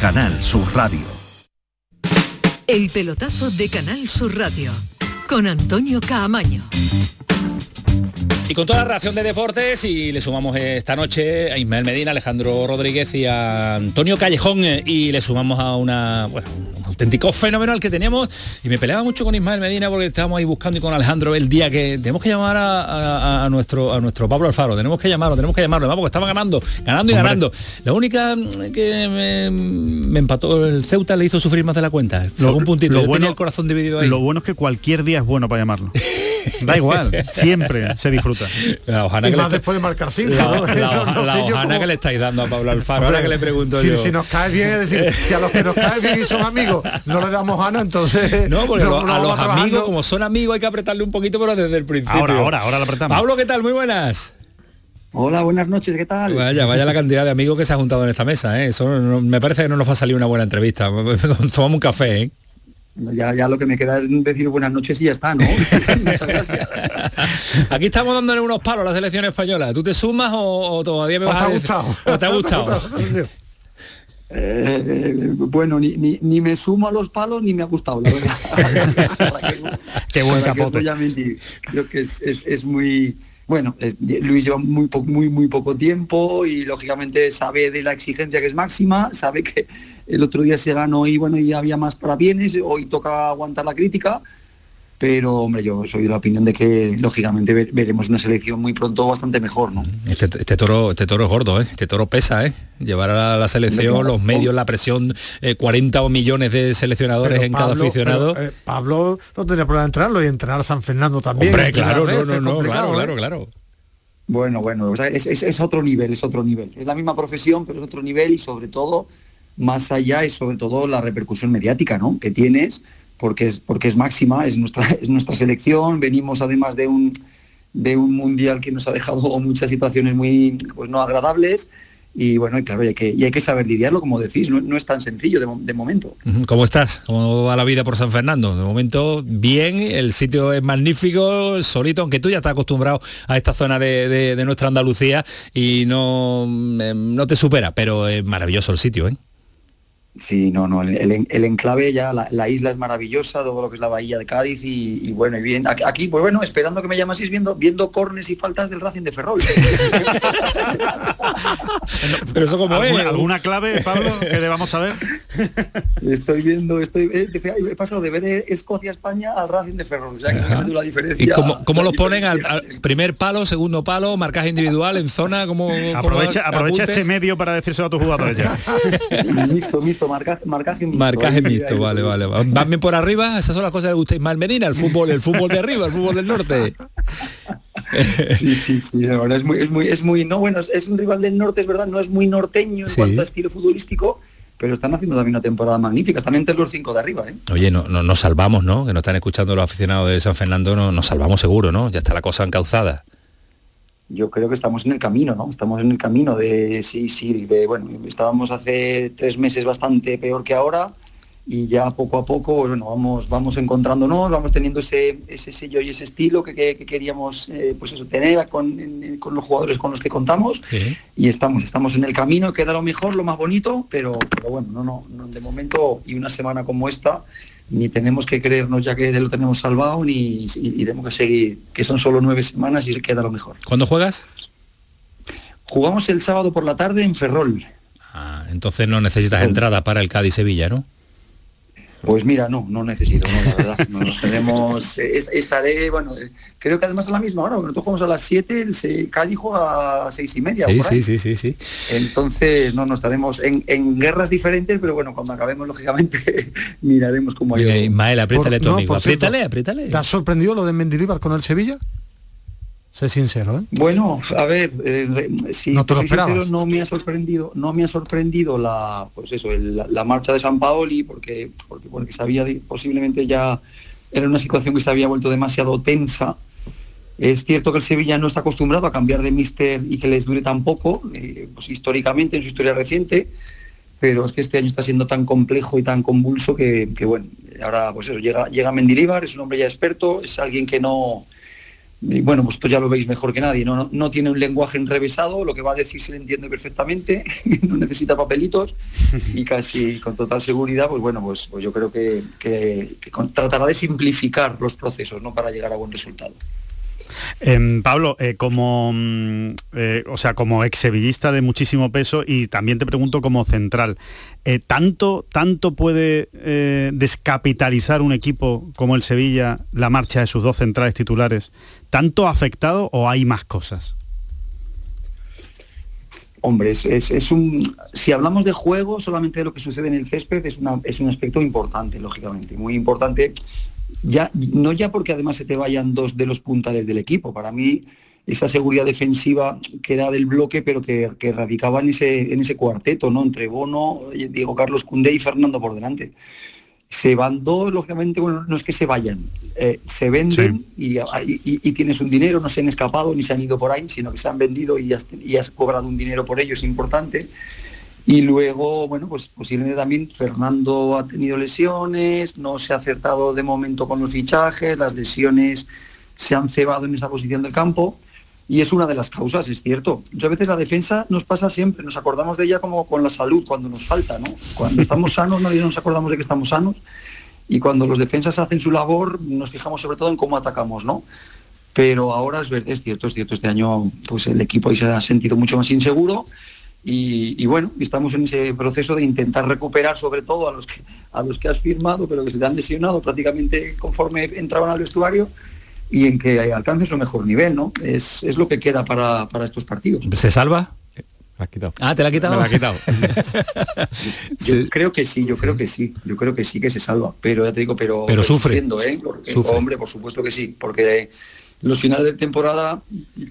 [SPEAKER 13] Canal Sur Radio.
[SPEAKER 8] El pelotazo de Canal Sur Radio, con Antonio Caamaño.
[SPEAKER 1] Y con toda la reacción de deportes y le sumamos esta noche a Ismael Medina, Alejandro Rodríguez y a Antonio Callejón eh, y le sumamos a una, bueno, auténtico fenomenal que teníamos y me peleaba mucho con Ismael Medina porque estábamos ahí buscando y con Alejandro el día que tenemos que llamar a, a- a nuestro a nuestro Pablo Alfaro, tenemos que llamarlo, tenemos que llamarlo, además, porque estaba ganando, ganando y
[SPEAKER 3] Hombre.
[SPEAKER 1] ganando. La única mm, que me, me empató el Ceuta le hizo sufrir más de la cuenta, un puntito,
[SPEAKER 3] lo
[SPEAKER 1] yo
[SPEAKER 3] bueno-
[SPEAKER 1] tenía el corazón dividido ahí.
[SPEAKER 3] Lo bueno es que cualquier día es bueno para llamarlo. Da igual, siempre se disfruta.
[SPEAKER 1] La hojana
[SPEAKER 4] Y
[SPEAKER 1] que
[SPEAKER 4] más después de marcar cinco,
[SPEAKER 1] la,
[SPEAKER 4] ¿no?
[SPEAKER 1] la-
[SPEAKER 4] No- no
[SPEAKER 1] la
[SPEAKER 4] sé yo
[SPEAKER 1] hojana
[SPEAKER 4] cómo-
[SPEAKER 1] que le estáis dando a Pablo Alfaro,
[SPEAKER 4] Hombre,
[SPEAKER 1] ahora que le pregunto
[SPEAKER 4] si,
[SPEAKER 1] yo.
[SPEAKER 4] si nos cae bien, es decir, si a los que nos cae bien y son amigos no le damos gana, entonces
[SPEAKER 1] No, porque
[SPEAKER 4] no-
[SPEAKER 1] lo-
[SPEAKER 4] no
[SPEAKER 1] a los
[SPEAKER 4] trabajando.
[SPEAKER 1] amigos, como son amigos, hay que apretarle un poquito, pero desde el principio.
[SPEAKER 3] Ahora, ahora, ahora le apretamos.
[SPEAKER 1] Pablo, ¿qué tal? Muy buenas.
[SPEAKER 20] Hola, buenas noches, ¿qué tal?
[SPEAKER 1] Vaya, vaya la cantidad de amigos que se ha juntado en esta mesa, ¿eh? Eso no- me parece que no nos va a salir una buena entrevista. Tomamos un café, ¿eh?
[SPEAKER 20] Ya, ya lo que me queda es decir buenas noches y ya está, ¿no?
[SPEAKER 1] Aquí estamos dándole unos palos a la selección española. ¿Tú te sumas o, o todavía me
[SPEAKER 20] ¿O
[SPEAKER 1] vas
[SPEAKER 20] te ha
[SPEAKER 1] a decir-
[SPEAKER 20] gustado?
[SPEAKER 1] ¿O te ha gustado?
[SPEAKER 20] Eh, bueno, ni, ni, ni me sumo a los palos ni me ha gustado, la verdad.
[SPEAKER 3] Qué buen
[SPEAKER 20] que
[SPEAKER 3] capote.
[SPEAKER 20] Creo que es, es- es muy... Bueno, es- Luis lleva muy, po- muy, muy poco tiempo y lógicamente sabe de la exigencia que es máxima, sabe que el otro día se ganó y bueno, y había más para bienes, hoy toca aguantar la crítica, pero hombre, yo soy de la opinión de que lógicamente ver- veremos una selección muy pronto bastante mejor, ¿no?
[SPEAKER 1] Este, este toro, este toro es gordo, ¿eh? Este toro pesa, ¿eh? Llevar a la selección,
[SPEAKER 20] Claro.
[SPEAKER 1] los medios, la presión, eh, 40 millones de seleccionadores
[SPEAKER 4] Pero
[SPEAKER 1] en cada aficionado.
[SPEAKER 4] pero, eh, Pablo no tenía problema de entrenarlo y entrenar a San Fernando también.
[SPEAKER 1] Hombre, claro, no, no, no,
[SPEAKER 4] complicado,
[SPEAKER 1] claro,
[SPEAKER 4] ¿eh?
[SPEAKER 1] claro, claro.
[SPEAKER 20] Bueno, bueno, o sea, es, es- es otro nivel, es otro nivel. Es la misma profesión, pero es otro nivel y sobre todo, más allá es sobre todo la repercusión mediática, ¿no? Que tienes, porque es, porque es máxima, es nuestra, es nuestra selección, venimos además de un, de un mundial que nos ha dejado muchas situaciones muy pues, no agradables. Y bueno, y claro, y hay, que, y hay que saber lidiarlo, como decís, no, no es tan sencillo de, mo- de momento.
[SPEAKER 1] ¿Cómo estás? ¿Cómo va la vida por San Fernando? De momento, bien, el sitio es magnífico, solito, aunque tú ya estás acostumbrado a esta zona de, de- de nuestra Andalucía y no, em, no te supera, pero es maravilloso el sitio, ¿eh?
[SPEAKER 20] Sí, no, no, el, el- el enclave ya, la, la isla es maravillosa, todo lo que es la bahía de Cádiz y, y bueno, y bien, aquí, pues bueno, esperando que me llamaseis viendo, viendo cornes y faltas del Racing de Ferrol.
[SPEAKER 1] Pero eso como
[SPEAKER 3] ¿Alguna,
[SPEAKER 20] es.
[SPEAKER 3] alguna clave, Pablo, que debamos saber?
[SPEAKER 20] Estoy viendo, estoy, eh, he pasado de ver eh, Escocia-España al Racing de Ferrol, o sea que la diferencia.
[SPEAKER 1] ¿Y cómo, cómo los ponen al, al primer palo, segundo palo, marcaje individual en zona? como
[SPEAKER 3] Aprovecha, aprovecha este medio para decírselo a tus jugadores ya.
[SPEAKER 20] mixto, mixto, marcaje, marcaje mixto.
[SPEAKER 1] Marcaje
[SPEAKER 20] Ahí,
[SPEAKER 1] mixto, vale,
[SPEAKER 20] ahí.
[SPEAKER 1] vale. ¿Van bien por arriba? Esas son las cosas que a Ismael Medina, el fútbol, el fútbol de arriba, el fútbol del norte.
[SPEAKER 20] Sí, sí, sí, la verdad es muy, es muy, es muy, no, bueno, es, es un rival del norte, es verdad, no es muy norteño en
[SPEAKER 1] Sí.
[SPEAKER 20] cuanto a estilo futbolístico, pero están haciendo también una temporada magnífica, están entre los cinco de arriba, ¿eh?
[SPEAKER 1] Oye, no, no, nos salvamos, ¿no? Que nos están escuchando los aficionados de San Fernando, no, nos salvamos seguro, ¿no? Ya está la cosa encauzada.
[SPEAKER 20] Yo creo que estamos en el camino, ¿no? Estamos en el camino de, sí, sí, de, bueno, estábamos hace tres meses bastante peor que ahora y ya poco a poco, bueno, vamos, vamos encontrándonos, vamos teniendo ese, ese sello y ese estilo que, que- que queríamos, eh, pues eso, tener con, en- con los jugadores con los que contamos y estamos, estamos en el camino, queda lo mejor, lo más bonito, pero, pero bueno, no, no, no, de momento y una semana como esta, ni tenemos que creernos ya que lo tenemos salvado, ni y, y tenemos que seguir, que son solo nueve semanas y queda lo mejor.
[SPEAKER 1] ¿Cuándo juegas?
[SPEAKER 20] Jugamos el sábado por la tarde en Ferrol.
[SPEAKER 1] Ah, entonces no necesitas entrada para el Cádiz-Sevilla, ¿no?
[SPEAKER 20] Pues mira, no, no necesito, no, la verdad. No, nos tenemos, eh, est- estaré, bueno, eh, creo que además a la misma hora, porque nosotros jugamos a las 7, el se- Cádiz juega a seis y media.
[SPEAKER 1] Sí,
[SPEAKER 20] por ahí.
[SPEAKER 1] sí, sí, sí, sí.
[SPEAKER 20] Entonces, no, no estaremos en, en guerras diferentes, pero bueno, cuando acabemos, lógicamente, miraremos cómo hay.
[SPEAKER 1] Ismael, apriétale a tu
[SPEAKER 4] no,
[SPEAKER 1] amigo. Apriétale, apriétale.
[SPEAKER 4] ¿Te has sorprendido lo de Mendilibar con el Sevilla? Sé sincero, ¿eh?
[SPEAKER 20] Bueno, a ver, eh, si
[SPEAKER 4] ¿No te lo
[SPEAKER 20] soy sincero, no me ha sorprendido, no me ha sorprendido la, pues eso, el- la, la marcha de San Paoli, porque, porque, porque sabía posiblemente ya era una situación que se había vuelto demasiado tensa. Es cierto que el Sevilla no está acostumbrado a cambiar de míster y que les dure tan poco, eh, pues históricamente, en su historia reciente, pero es que este año está siendo tan complejo y tan convulso que, que, bueno, ahora pues eso, llega, llega Mendilibar, es un hombre ya experto, es alguien que no, bueno, vosotros ya lo veis mejor que nadie, ¿no? No, no tiene un lenguaje enrevesado, lo que va a decir se le entiende perfectamente, no necesita papelitos y casi con total seguridad, pues bueno, pues, pues yo creo que, que- que tratará de simplificar los procesos, ¿no? Para llegar a buen resultado.
[SPEAKER 3] Em, Pablo, eh, como mm, eh, o sea, como ex sevillista de muchísimo peso y también te pregunto como central, eh, tanto tanto puede descapitalizar un equipo como el Sevilla la marcha de sus dos centrales titulares, tanto ha afectado o hay más cosas.
[SPEAKER 20] Hombre, es, es- un. Si hablamos de juego, solamente de lo que sucede en el césped, es, es un aspecto importante, lógicamente, muy importante. Ya, no ya porque además se te vayan dos de los puntales del equipo. Para mí, esa seguridad defensiva que era del bloque, pero que, que radicaba en ese, en ese cuarteto, ¿no? Entre Bono, Diego Carlos Cundé y Fernando por delante. Se van dos, lógicamente, bueno, no es que se vayan, eh, se venden y, y- y tienes un dinero, no se han escapado ni se han ido por ahí, sino que se han vendido y has, y has cobrado un dinero por ello, es importante. Y luego, bueno, pues posiblemente también Fernando ha tenido lesiones, no se ha acertado de momento con los fichajes, las lesiones se han cebado en esa posición del campo y es una de las causas, es cierto. Muchas veces la defensa nos pasa siempre, nos acordamos de ella como con la salud, cuando nos falta, ¿no? Cuando estamos sanos nadie nos acordamos de que estamos sanos y cuando los defensas hacen su labor nos fijamos sobre todo en cómo atacamos, ¿no? Pero ahora es, ver- es cierto, es cierto, este año pues el equipo ahí se ha sentido mucho más inseguro y, y bueno, estamos en ese proceso de intentar recuperar sobre todo a los que a los que has firmado, pero que se te han lesionado prácticamente conforme entraban al vestuario y en que alcancen su mejor nivel, ¿no? Es, es lo que queda para, para estos partidos.
[SPEAKER 1] ¿Se salva?
[SPEAKER 5] La has quitado.
[SPEAKER 1] Ah, te la ha quitado.
[SPEAKER 5] Me la ha quitado.
[SPEAKER 20] Yo creo que sí, yo creo que sí, yo creo que sí que se salva, pero ya te digo, pero,
[SPEAKER 1] Pero sufre.
[SPEAKER 20] sufriendo, ¿eh? Porque,
[SPEAKER 1] Sufre.
[SPEAKER 20] Hombre, por supuesto que sí, porque los finales de temporada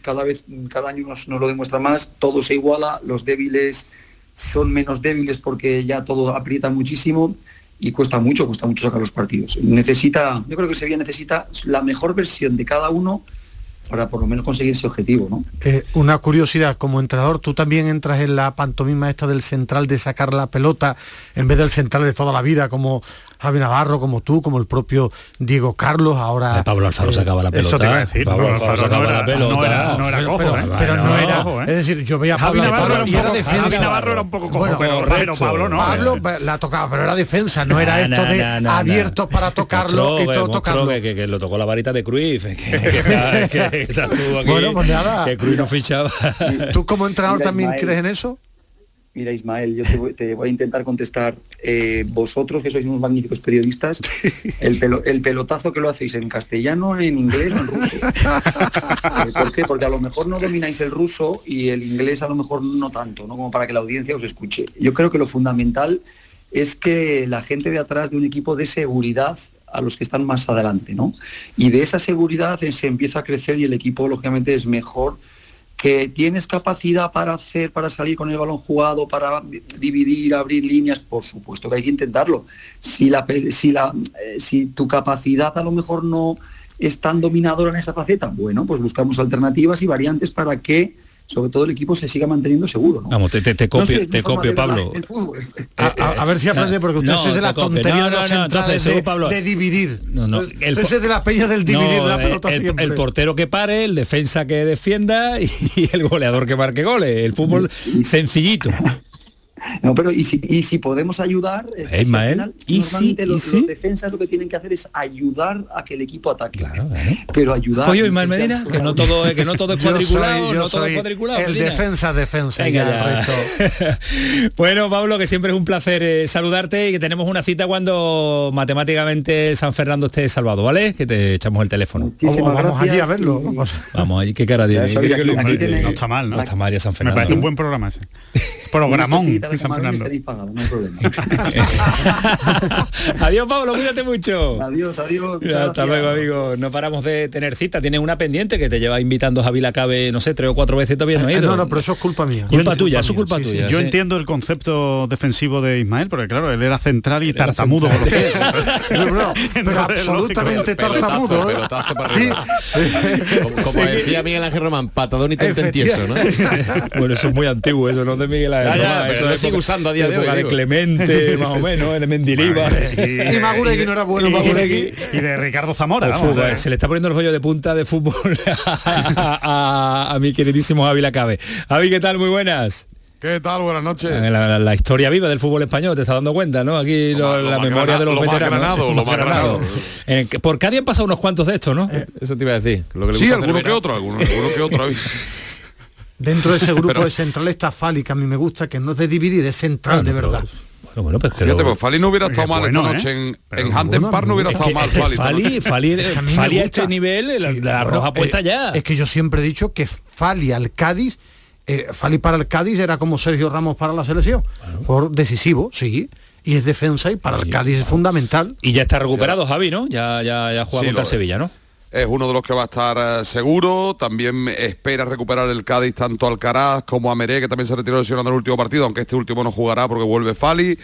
[SPEAKER 20] cada vez, cada año nos, lo demuestra más, todo se iguala, los débiles son menos débiles porque ya todo aprieta muchísimo y cuesta mucho, cuesta mucho sacar los partidos. Necesita, yo creo que Sevilla necesita la mejor versión de cada uno para por lo menos conseguir ese objetivo, ¿no?
[SPEAKER 4] Eh, una curiosidad, como entrenador, tú también entras en la pantomima esta del central de sacar la pelota en vez del central de toda la vida, como Javi Navarro, como tú, como el propio Diego Carlos, ahora...
[SPEAKER 1] Eh, Pablo Alfaro sacaba la
[SPEAKER 4] Eso te iba a
[SPEAKER 1] pelota.
[SPEAKER 4] decir,
[SPEAKER 1] Pablo
[SPEAKER 4] Pablo
[SPEAKER 1] Alfaro
[SPEAKER 4] Alfaro
[SPEAKER 1] sacaba
[SPEAKER 4] no
[SPEAKER 1] la
[SPEAKER 4] era-
[SPEAKER 1] pelota.
[SPEAKER 4] no era- no era
[SPEAKER 1] Pero-
[SPEAKER 4] cojo,
[SPEAKER 1] pero-
[SPEAKER 4] ¿eh?
[SPEAKER 1] pero
[SPEAKER 4] Pero no
[SPEAKER 1] no,
[SPEAKER 4] era-
[SPEAKER 1] ¿eh?
[SPEAKER 4] es decir, yo veía a
[SPEAKER 3] Javi
[SPEAKER 4] Pablo
[SPEAKER 3] Navarro
[SPEAKER 4] Alfaro
[SPEAKER 3] era un
[SPEAKER 4] y era
[SPEAKER 3] poco-
[SPEAKER 4] defensa.
[SPEAKER 3] Javi Navarro era un poco cojo,
[SPEAKER 4] Bueno,
[SPEAKER 3] pero- pero Pablo no,
[SPEAKER 4] Pablo la tocaba, pero era defensa, no era esto de abiertos para tocarlo y todo
[SPEAKER 1] eh,
[SPEAKER 4] tocarlo.
[SPEAKER 1] que, que- que lo tocó la varita de Cruyff. Que, estás tú aquí,
[SPEAKER 4] Bueno, pues nada.
[SPEAKER 1] Que Cruyff no fichaba.
[SPEAKER 4] ¿Tú como entrenador
[SPEAKER 20] Mira,
[SPEAKER 4] también
[SPEAKER 20] Ismael.
[SPEAKER 4] crees en eso?
[SPEAKER 20] Mira, Ismael, yo te voy, te voy a intentar contestar. Eh, vosotros, que sois unos magníficos periodistas, el, pelo- el pelotazo que lo hacéis en castellano, en inglés o en ruso. ¿Por qué? Porque a lo mejor no domináis el ruso y el inglés a lo mejor no tanto, ¿no? Como para que la audiencia os escuche. Yo creo que lo fundamental es que la gente de atrás de un equipo dé seguridad a los que están más adelante, ¿no? Y de esa seguridad se empieza a crecer y el equipo, lógicamente, es mejor que tienes capacidad para hacer, para salir con el balón jugado, para dividir, abrir líneas, por supuesto que hay que intentarlo. Si, la, si, la, eh, si tu capacidad a lo mejor no es tan dominadora en esa faceta, bueno, pues buscamos alternativas y variantes para que sobre todo el equipo se siga manteniendo seguro. ¿no?
[SPEAKER 1] Vamos, te, te, te
[SPEAKER 20] No
[SPEAKER 1] copio,
[SPEAKER 20] sé,
[SPEAKER 1] te copio, Pablo.
[SPEAKER 20] el fútbol.
[SPEAKER 4] A, a- a ver si aprende, porque usted
[SPEAKER 1] No,
[SPEAKER 4] es de la tontería
[SPEAKER 1] No,
[SPEAKER 4] de los
[SPEAKER 1] no,
[SPEAKER 4] centrales
[SPEAKER 1] entonces,
[SPEAKER 4] de,
[SPEAKER 1] Pablo-
[SPEAKER 4] de dividir.
[SPEAKER 1] No, no,
[SPEAKER 4] Usted
[SPEAKER 1] el po-
[SPEAKER 4] es de la peña del dividir
[SPEAKER 1] No,
[SPEAKER 4] la pelota
[SPEAKER 1] el,
[SPEAKER 4] siempre.
[SPEAKER 1] el portero que pare, el defensa que defienda y, el goleador que marque goles. El fútbol sencillito.
[SPEAKER 20] No, pero y si, y si podemos ayudar, eh, al final,
[SPEAKER 1] ¿y
[SPEAKER 20] normalmente
[SPEAKER 1] si- y
[SPEAKER 20] los,
[SPEAKER 1] si?
[SPEAKER 20] los defensas lo que tienen que hacer es ayudar a que el equipo ataque. Pero ayudar.
[SPEAKER 1] Oye, Ismael Medina, que no todo es, que no todo es
[SPEAKER 4] Yo
[SPEAKER 1] cuadriculado,
[SPEAKER 4] soy- yo
[SPEAKER 1] no todo es cuadriculado.
[SPEAKER 4] el
[SPEAKER 1] Medina.
[SPEAKER 4] defensa, defensa.
[SPEAKER 1] Venga
[SPEAKER 4] ya,
[SPEAKER 1] bueno, Pablo, que siempre es un placer eh, saludarte y que tenemos una cita cuando matemáticamente San Fernando esté salvado, ¿vale? Que te echamos el teléfono.
[SPEAKER 4] Vamos, vamos allí a verlo. Vamos.
[SPEAKER 1] Vamos allí, qué cara tiene.
[SPEAKER 20] Ya sabía,
[SPEAKER 1] ¿Qué quiere que
[SPEAKER 20] aquí
[SPEAKER 1] le-
[SPEAKER 20] tenéis-
[SPEAKER 3] No está mal, ¿no?
[SPEAKER 1] No está mal ya San
[SPEAKER 3] Me
[SPEAKER 1] Fernando.
[SPEAKER 3] parece un buen programa ese. Programón De San Fernando.
[SPEAKER 20] pagado, no hay problema.
[SPEAKER 1] adiós, Pablo, cuídate mucho.
[SPEAKER 20] adiós, adiós.
[SPEAKER 1] Hasta luego, amigo. No paramos de tener cita. Tienes una pendiente que te lleva invitando Javi Lacabe, no sé, tres o cuatro veces todavía no ha
[SPEAKER 4] Eh,
[SPEAKER 1] ido.
[SPEAKER 4] no, no, pero eso es culpa mía.
[SPEAKER 1] Culpa tuya, eso es culpa
[SPEAKER 4] sí, sí.
[SPEAKER 1] tuya.
[SPEAKER 3] Yo
[SPEAKER 1] sí.
[SPEAKER 3] entiendo el concepto defensivo de Ismael, porque claro, él era central y tartamudo con los pies.
[SPEAKER 4] No, no, pero absolutamente
[SPEAKER 5] Pelotazo,
[SPEAKER 4] tartamudo. ¿eh?
[SPEAKER 5] pelotazo para
[SPEAKER 4] Sí.
[SPEAKER 5] Como, como decía Miguel Ángel Román, patadón y tententieso, ¿no?
[SPEAKER 1] bueno, eso es muy antiguo, eso no es de Miguel Ángel.
[SPEAKER 5] Ya, ya,
[SPEAKER 1] Román, eso es
[SPEAKER 5] sigue usando a día de hoy,
[SPEAKER 1] de. Clemente, más o menos, de Mendilibar.
[SPEAKER 4] Y Maguregui no era bueno, Maguregui.
[SPEAKER 3] Y de Ricardo Zamora.
[SPEAKER 1] Fútbol,
[SPEAKER 3] eh.
[SPEAKER 1] se le está poniendo el rollo de punta de fútbol a, mi queridísimo Javi Lacabe. Javi, ¿qué tal? Muy buenas.
[SPEAKER 21] ¿Qué tal? Buenas noches.
[SPEAKER 1] Eh, La, la- la historia viva del fútbol español, te está dando cuenta, ¿no? Aquí
[SPEAKER 21] Lo
[SPEAKER 1] lo-
[SPEAKER 21] más- lo
[SPEAKER 1] la
[SPEAKER 21] más
[SPEAKER 1] memoria de los
[SPEAKER 21] lo más
[SPEAKER 1] veteranos.
[SPEAKER 21] granado, lo más granado.
[SPEAKER 1] En el que- por Cádiz han pasado unos cuantos de estos, ¿no?
[SPEAKER 5] Eso te iba a decir. Lo que le
[SPEAKER 21] Sí, alguno que otro, alguno, alguno que otro.
[SPEAKER 4] Dentro de ese grupo
[SPEAKER 21] Pero-
[SPEAKER 4] de central está Fali, que a mí me gusta, que no es de dividir, es central de verdad.
[SPEAKER 1] Bueno, bueno, pues que
[SPEAKER 21] Fíjate, pues Fali no hubiera estado mal
[SPEAKER 3] bueno,
[SPEAKER 21] esta
[SPEAKER 3] ¿eh?
[SPEAKER 21] noche en,
[SPEAKER 3] Pero
[SPEAKER 21] en
[SPEAKER 4] bueno,
[SPEAKER 21] Park no hubiera
[SPEAKER 1] es
[SPEAKER 21] estado
[SPEAKER 1] que,
[SPEAKER 21] mal
[SPEAKER 1] es que
[SPEAKER 21] Fali.
[SPEAKER 1] Fali. Fali,
[SPEAKER 4] que a
[SPEAKER 1] Fali este nivel, la,
[SPEAKER 4] Sí,
[SPEAKER 1] la
[SPEAKER 4] bueno,
[SPEAKER 1] roja puesta
[SPEAKER 4] eh,
[SPEAKER 1] ya.
[SPEAKER 4] Es que yo siempre he dicho que Fali al Cádiz, eh, Fali para el Cádiz era como Sergio Ramos para la selección. Por decisivo, sí. Y es defensa y para el Cádiz es fundamental.
[SPEAKER 1] Y ya está recuperado Javi, ¿no? Ya, ya, ya juega
[SPEAKER 21] Sí,
[SPEAKER 1] contra. Sevilla, ¿no?
[SPEAKER 21] Es uno de los que va a estar eh, seguro. También espera recuperar el Cádiz tanto Alcaraz como a Meré, que también se retiró lesionado en el último partido, aunque este último no jugará porque vuelve Fali.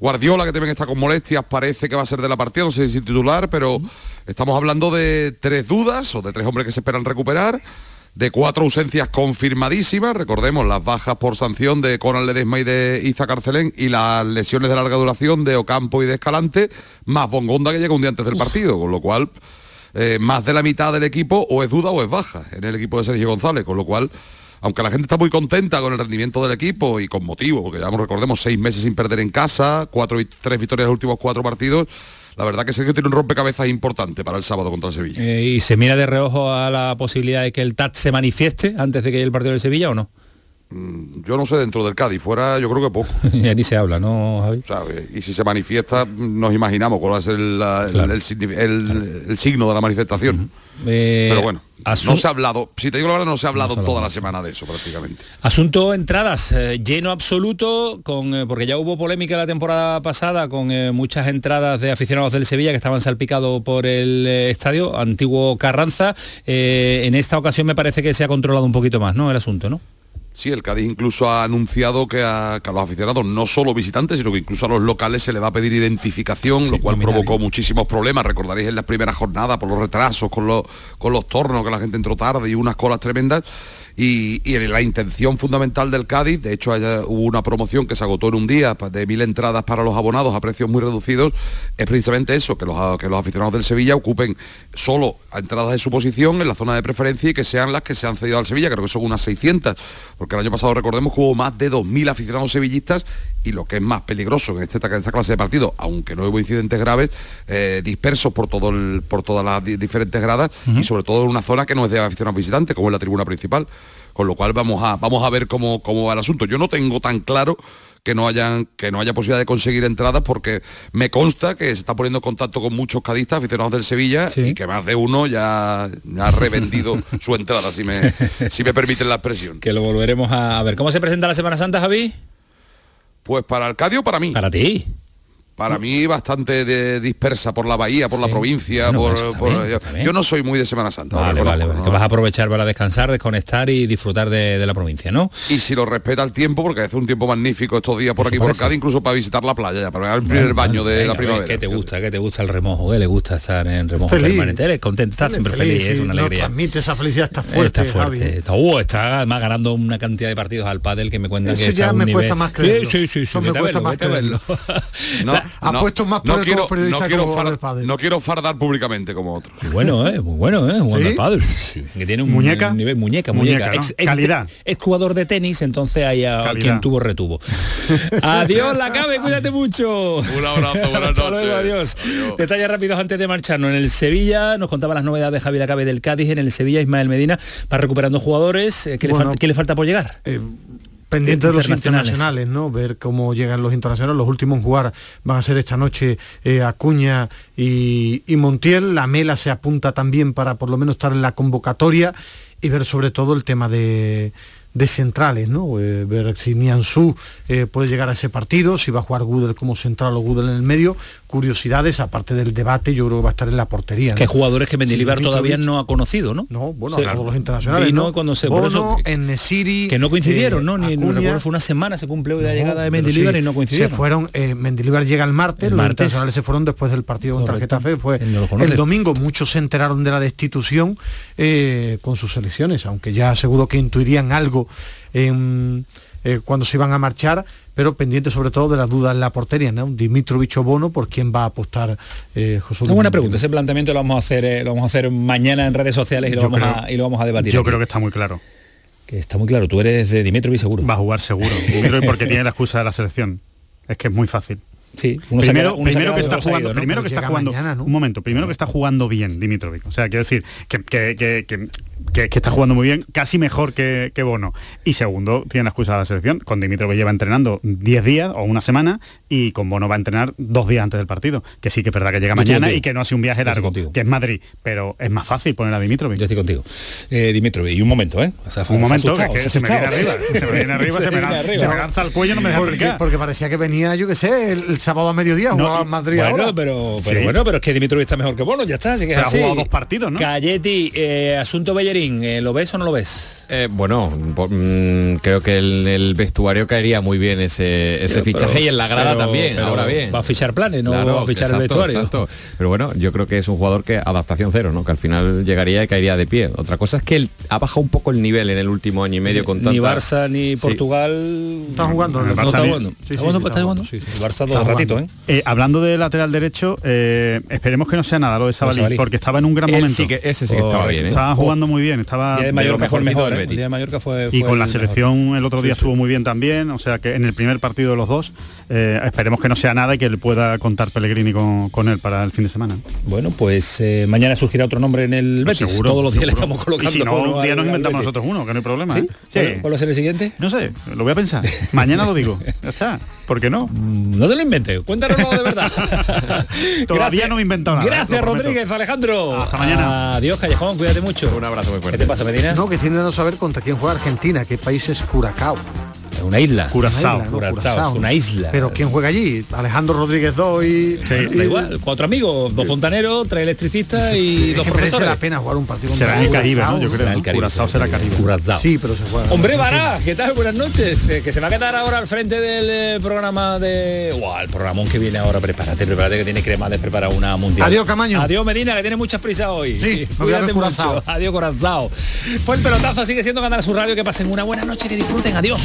[SPEAKER 21] Guardiola, que también está con molestias, parece que va a ser de la partida, no sé si titular, pero estamos hablando de tres dudas o de tres hombres que se esperan recuperar de cuatro ausencias confirmadísimas, recordemos las bajas por sanción de Conal Ledesma y de Iza Carcelén y las lesiones de larga duración de Ocampo y de Escalante, más Bongonda que llega un día antes del partido, con lo cual eh, más de la mitad del equipo o es duda o es baja en el equipo de Sergio González, con lo cual aunque la gente está muy contenta con el rendimiento del equipo y con motivo, porque ya recordemos seis meses sin perder en casa, cuatro, tres victorias en los últimos cuatro partidos, la verdad que Sergio tiene un rompecabezas importante para el sábado contra el Sevilla.
[SPEAKER 1] Eh, ¿Y se mira de reojo a la posibilidad de que el TAT se manifieste antes de que llegue el partido del Sevilla o no?
[SPEAKER 21] Mm, yo no sé dentro del Cádiz, fuera yo creo que poco.
[SPEAKER 1] ya ni se habla, ¿no, Javi?
[SPEAKER 21] Y si se manifiesta, nos imaginamos cuál es el, el, signo de la manifestación.
[SPEAKER 1] Eh,
[SPEAKER 21] Pero bueno, no se ha hablado, si te digo la verdad, no se ha hablado, toda la semana de eso prácticamente.
[SPEAKER 1] Asunto entradas, eh, lleno absoluto, con, eh, porque ya hubo polémica la temporada pasada con muchas entradas de aficionados del Sevilla que estaban salpicados por el estadio, antiguo Carranza. en esta ocasión me parece que se ha controlado un poquito más, ¿no? El asunto, ¿no?
[SPEAKER 21] Sí, el Cádiz incluso ha anunciado que a, los aficionados, no solo visitantes, sino que incluso a los locales se le va a pedir identificación, lo cual provocó muchísimos problemas. Recordaréis en las primeras jornadas por los retrasos, con los, con los tornos, que la gente entró tarde y unas colas tremendas y, la intención fundamental del Cádiz, de hecho hubo una promoción que se agotó en un día de mil entradas para los abonados a precios muy reducidos, es precisamente eso, que los, que los aficionados del Sevilla ocupen solo entradas de su posición en la zona de preferencia y que sean las que se han cedido al Sevilla, creo que son unas 600, porque el año pasado recordemos que hubo más de 2.000 aficionados sevillistas y lo que es más peligroso en, este, esta clase de partido, aunque no hubo incidentes graves, eh, dispersos por, todo por todas las diferentes gradas y sobre todo en una zona que no es de aficionados visitantes, como es la tribuna principal con lo cual vamos a, vamos a ver cómo, cómo va el asunto. Yo no tengo tan claro que no hayan que no haya posibilidad de conseguir entradas porque me consta que se está poniendo en contacto con muchos cadistas aficionados del Sevilla y que más de uno ya, ha revendido su entrada si me si me permiten la expresión.
[SPEAKER 1] Que lo volveremos a ver. Cómo se presenta la Semana Santa Javi
[SPEAKER 21] pues para el o para mí.
[SPEAKER 1] Para ti
[SPEAKER 21] para mí bastante de, dispersa por la bahía, por la provincia, por, yo, no soy muy de Semana Santa.
[SPEAKER 1] Vale, vale, vale. vas a aprovechar para descansar, desconectar y disfrutar de, la provincia, ¿no?
[SPEAKER 21] Y si lo respeta el tiempo, porque hace un tiempo magnífico estos días por, aquí por Cádiz, incluso para visitar la playa, ya, para el primer baño de la primavera.
[SPEAKER 1] ¿Qué te gusta? ¿Qué te gusta el remojo? ¿Qué le gusta estar en remojo permanente? Él contento, está siempre feliz, es una alegría.
[SPEAKER 4] transmite esa felicidad, está fuerte.
[SPEAKER 1] Está fuerte. Está, uh, está además ganando una cantidad de partidos al pádel que me cuentan que
[SPEAKER 4] ya me cuesta más creerlo.
[SPEAKER 1] Sí, sí, sí.
[SPEAKER 4] me cuesta más creerlo. Ha puesto más
[SPEAKER 21] no quiero, no quiero, fardar públicamente como otro.
[SPEAKER 1] Muy bueno, ¿eh? Muy bueno, ¿eh? Un padre. Que tiene un
[SPEAKER 3] muñeca,
[SPEAKER 1] nivel muñeca, muñeca.
[SPEAKER 3] calidad.
[SPEAKER 1] Es jugador de tenis, entonces hay a quien tuvo retuvo. adiós, la cabe, cuídate mucho.
[SPEAKER 21] Un abrazo, buenas noches.
[SPEAKER 1] adiós. Detalles rápidos antes de marcharnos. En el Sevilla nos contaba las novedades de Javier Acabe del Cádiz, en el Sevilla Ismael Medina va recuperando jugadores. Eh, ¿Qué, le, falta, ¿qué le falta por llegar?
[SPEAKER 4] Eh, pendiente de los internacionales, ¿no? Ver cómo llegan los internacionales. Los últimos en jugar van a ser esta noche eh, Acuña y, y, Montiel. La Mela se apunta también para por lo menos estar en la convocatoria y ver sobre todo el tema de de centrales, ¿no? Eh, ver si Nianzú eh, puede llegar a ese partido, si va a jugar Gudel como central o Gudel en el medio. Curiosidades, aparte del debate, yo creo que va a estar en la portería.
[SPEAKER 1] Que jugadores que Mendilibar todavía no ha conocido, ¿no?
[SPEAKER 4] No, bueno, todos los internacionales. ¿no?
[SPEAKER 1] cuando se
[SPEAKER 4] Bono, en Nesiri,
[SPEAKER 1] que no coincidieron, eh, ¿no? Ni recuerdo, fue una semana, se cumplió la llegada de Mendilibar y no coincidieron.
[SPEAKER 4] Se fueron, eh, Mendilibar llega el martes, los internacionales se fueron después del partido contra Getafe, fue el domingo. Muchos se enteraron de la destitución con sus elecciones, aunque ya seguro que intuirían algo eh, cuando se iban a marchar, pero pendiente sobre todo de las dudas en la portería, ¿no? Dimitrovich Bono, por quién va a apostar eh, José
[SPEAKER 1] Una buena pregunta, ese planteamiento lo vamos a hacer, eh, lo vamos a hacer mañana en redes sociales y lo, vamos, a, y lo vamos a debatir.
[SPEAKER 3] Yo creo que está muy claro.
[SPEAKER 1] Que está muy claro, tú eres de Dimitrovich seguro.
[SPEAKER 3] Va a jugar seguro, porque tiene la excusa de la selección. Es que es muy fácil.
[SPEAKER 1] Sí,
[SPEAKER 3] primero, primero que está jugando, primero que está jugando, un momento, primero que está jugando bien Dimitrovic, o sea, quiero decir que, que, que, que, está jugando muy bien, casi mejor que, Bono. Y segundo, tiene la excusa de la selección. Con Dimitrov lleva entrenando 10 días o una semana y con Bono va a entrenar dos días antes del partido. Que sí que es verdad que llega mañana y que no ha sido un viaje largo, que es Madrid. Pero es más fácil poner a Dimitrov.
[SPEAKER 1] Yo estoy contigo. Eh, Dimitrovic, y un momento, ¿eh?
[SPEAKER 3] un momento, que, se, me viene arriba, se me viene arriba, se me, lanza al cuello, no me deja
[SPEAKER 4] porque, porque parecía que venía, yo qué sé, el, sábado a mediodía
[SPEAKER 3] No,
[SPEAKER 4] jugaba en Madrid
[SPEAKER 1] Bueno,
[SPEAKER 4] ahora.
[SPEAKER 1] pero, pero
[SPEAKER 3] Sí.
[SPEAKER 1] bueno, pero es que Dimitrovic está mejor que Bono, ya está, así que es
[SPEAKER 3] Pero ha jugado dos partidos, ¿no?
[SPEAKER 1] Galletti, eh, asunto Bellerín, eh, ¿lo ves o no lo ves?
[SPEAKER 5] Eh, bueno, mm, creo que el, el vestuario caería muy bien ese, ese
[SPEAKER 1] Pero-
[SPEAKER 5] fichaje y en la grada
[SPEAKER 1] pero-
[SPEAKER 5] también,
[SPEAKER 1] pero
[SPEAKER 5] ahora bien.
[SPEAKER 1] Va a fichar planes, no
[SPEAKER 5] Claro,
[SPEAKER 1] va a fichar el vestuario.
[SPEAKER 5] exacto. Pero bueno, yo creo que es un jugador que adaptación cero, ¿no? Que al final llegaría y caería de pie. Otra cosa es que él ha bajado un poco el nivel en el último año y medio con
[SPEAKER 1] ni
[SPEAKER 5] tanta-
[SPEAKER 1] Barça ni
[SPEAKER 5] Sí.
[SPEAKER 1] Portugal.
[SPEAKER 4] Está jugando,
[SPEAKER 1] No, está
[SPEAKER 4] Barça ni-
[SPEAKER 1] jugando.
[SPEAKER 4] Sí,
[SPEAKER 1] ¿Está
[SPEAKER 4] sí,
[SPEAKER 1] jugando?
[SPEAKER 4] sí,
[SPEAKER 1] ¿Está
[SPEAKER 4] está
[SPEAKER 1] jugando?
[SPEAKER 4] jugando, sí,
[SPEAKER 1] El Barça ratito, ¿eh?
[SPEAKER 3] Eh, hablando de lateral derecho, eh, esperemos que no sea nada lo de Sabalí,
[SPEAKER 1] Sabalí.
[SPEAKER 3] porque estaba en un gran
[SPEAKER 5] Él
[SPEAKER 3] momento.
[SPEAKER 5] sí que- ese sí que estaba bien, ¿eh?
[SPEAKER 3] Estaba jugando muy bien, estaba
[SPEAKER 1] Día de Mallorca mejor, ¿eh? El
[SPEAKER 5] Betis.
[SPEAKER 1] día de Mallorca fue,
[SPEAKER 3] y con la
[SPEAKER 1] el mejor.
[SPEAKER 3] selección el otro día estuvo muy bien también, o sea que en el primer partido de los dos eh, esperemos que no sea nada y que le pueda contar Pellegrini con, con él para el fin de semana.
[SPEAKER 1] Bueno, pues eh, mañana surgirá otro nombre en el Betis.
[SPEAKER 3] Seguro,
[SPEAKER 1] Todos los días le estamos colocando
[SPEAKER 3] Y si no,
[SPEAKER 1] uno
[SPEAKER 3] un día nos inventamos
[SPEAKER 1] Betis.
[SPEAKER 3] nosotros uno, que no hay problema.
[SPEAKER 1] ¿Sí?
[SPEAKER 3] ¿eh?
[SPEAKER 1] ¿Cuál- ¿Cuál va a ser el siguiente?
[SPEAKER 3] No sé, lo voy a pensar. Mañana lo digo. Ya está. ¿Por qué no?
[SPEAKER 1] Mm, No te lo inventes, cuéntanoslo de verdad.
[SPEAKER 3] Todavía no me he inventado nada.
[SPEAKER 1] Gracias. Rodríguez, Alejandro.
[SPEAKER 3] Hasta mañana.
[SPEAKER 1] Adiós, Callejón, cuídate mucho.
[SPEAKER 5] Un abrazo muy
[SPEAKER 1] ¿Qué
[SPEAKER 5] fuerte.
[SPEAKER 1] te pasa, Medina?
[SPEAKER 4] No, que tienen que saber contra quién juega Argentina, qué país es Curacao.
[SPEAKER 1] Una isla.
[SPEAKER 3] Curazao.
[SPEAKER 4] Una isla, ¿no?
[SPEAKER 1] Curazao, es una isla.
[SPEAKER 4] Pero ¿quién juega allí? Alejandro Rodríguez 2 y... y-
[SPEAKER 1] Da igual, cuatro amigos, dos fontaneros, tres electricistas y
[SPEAKER 4] es
[SPEAKER 1] dos
[SPEAKER 4] que merece
[SPEAKER 1] profesores.
[SPEAKER 4] la pena jugar un partido
[SPEAKER 3] Será en el Caribe,
[SPEAKER 4] Curazao.
[SPEAKER 3] ¿no? Yo creo. ¿no?
[SPEAKER 1] Caribe,
[SPEAKER 3] Curazao será Caribe.
[SPEAKER 1] Curazao.
[SPEAKER 4] Sí, pero se juega.
[SPEAKER 1] Hombre Bará, ¿qué tal? Buenas noches. Eh, que se va a quedar ahora al frente del eh, programa de. Guau, el programón que viene ahora. Prepárate, prepárate que tiene Cremades preparar una mundial.
[SPEAKER 4] Adiós, Camaño.
[SPEAKER 1] Adiós, Medina, que tiene muchas prisa hoy.
[SPEAKER 4] Sí,
[SPEAKER 1] Cuídate
[SPEAKER 4] Curazao.
[SPEAKER 1] mucho. Adiós, Corazao. Fue el pelotazo, sigue siendo ganar su radio. Que pasen una buena noche, que disfruten. Adiós.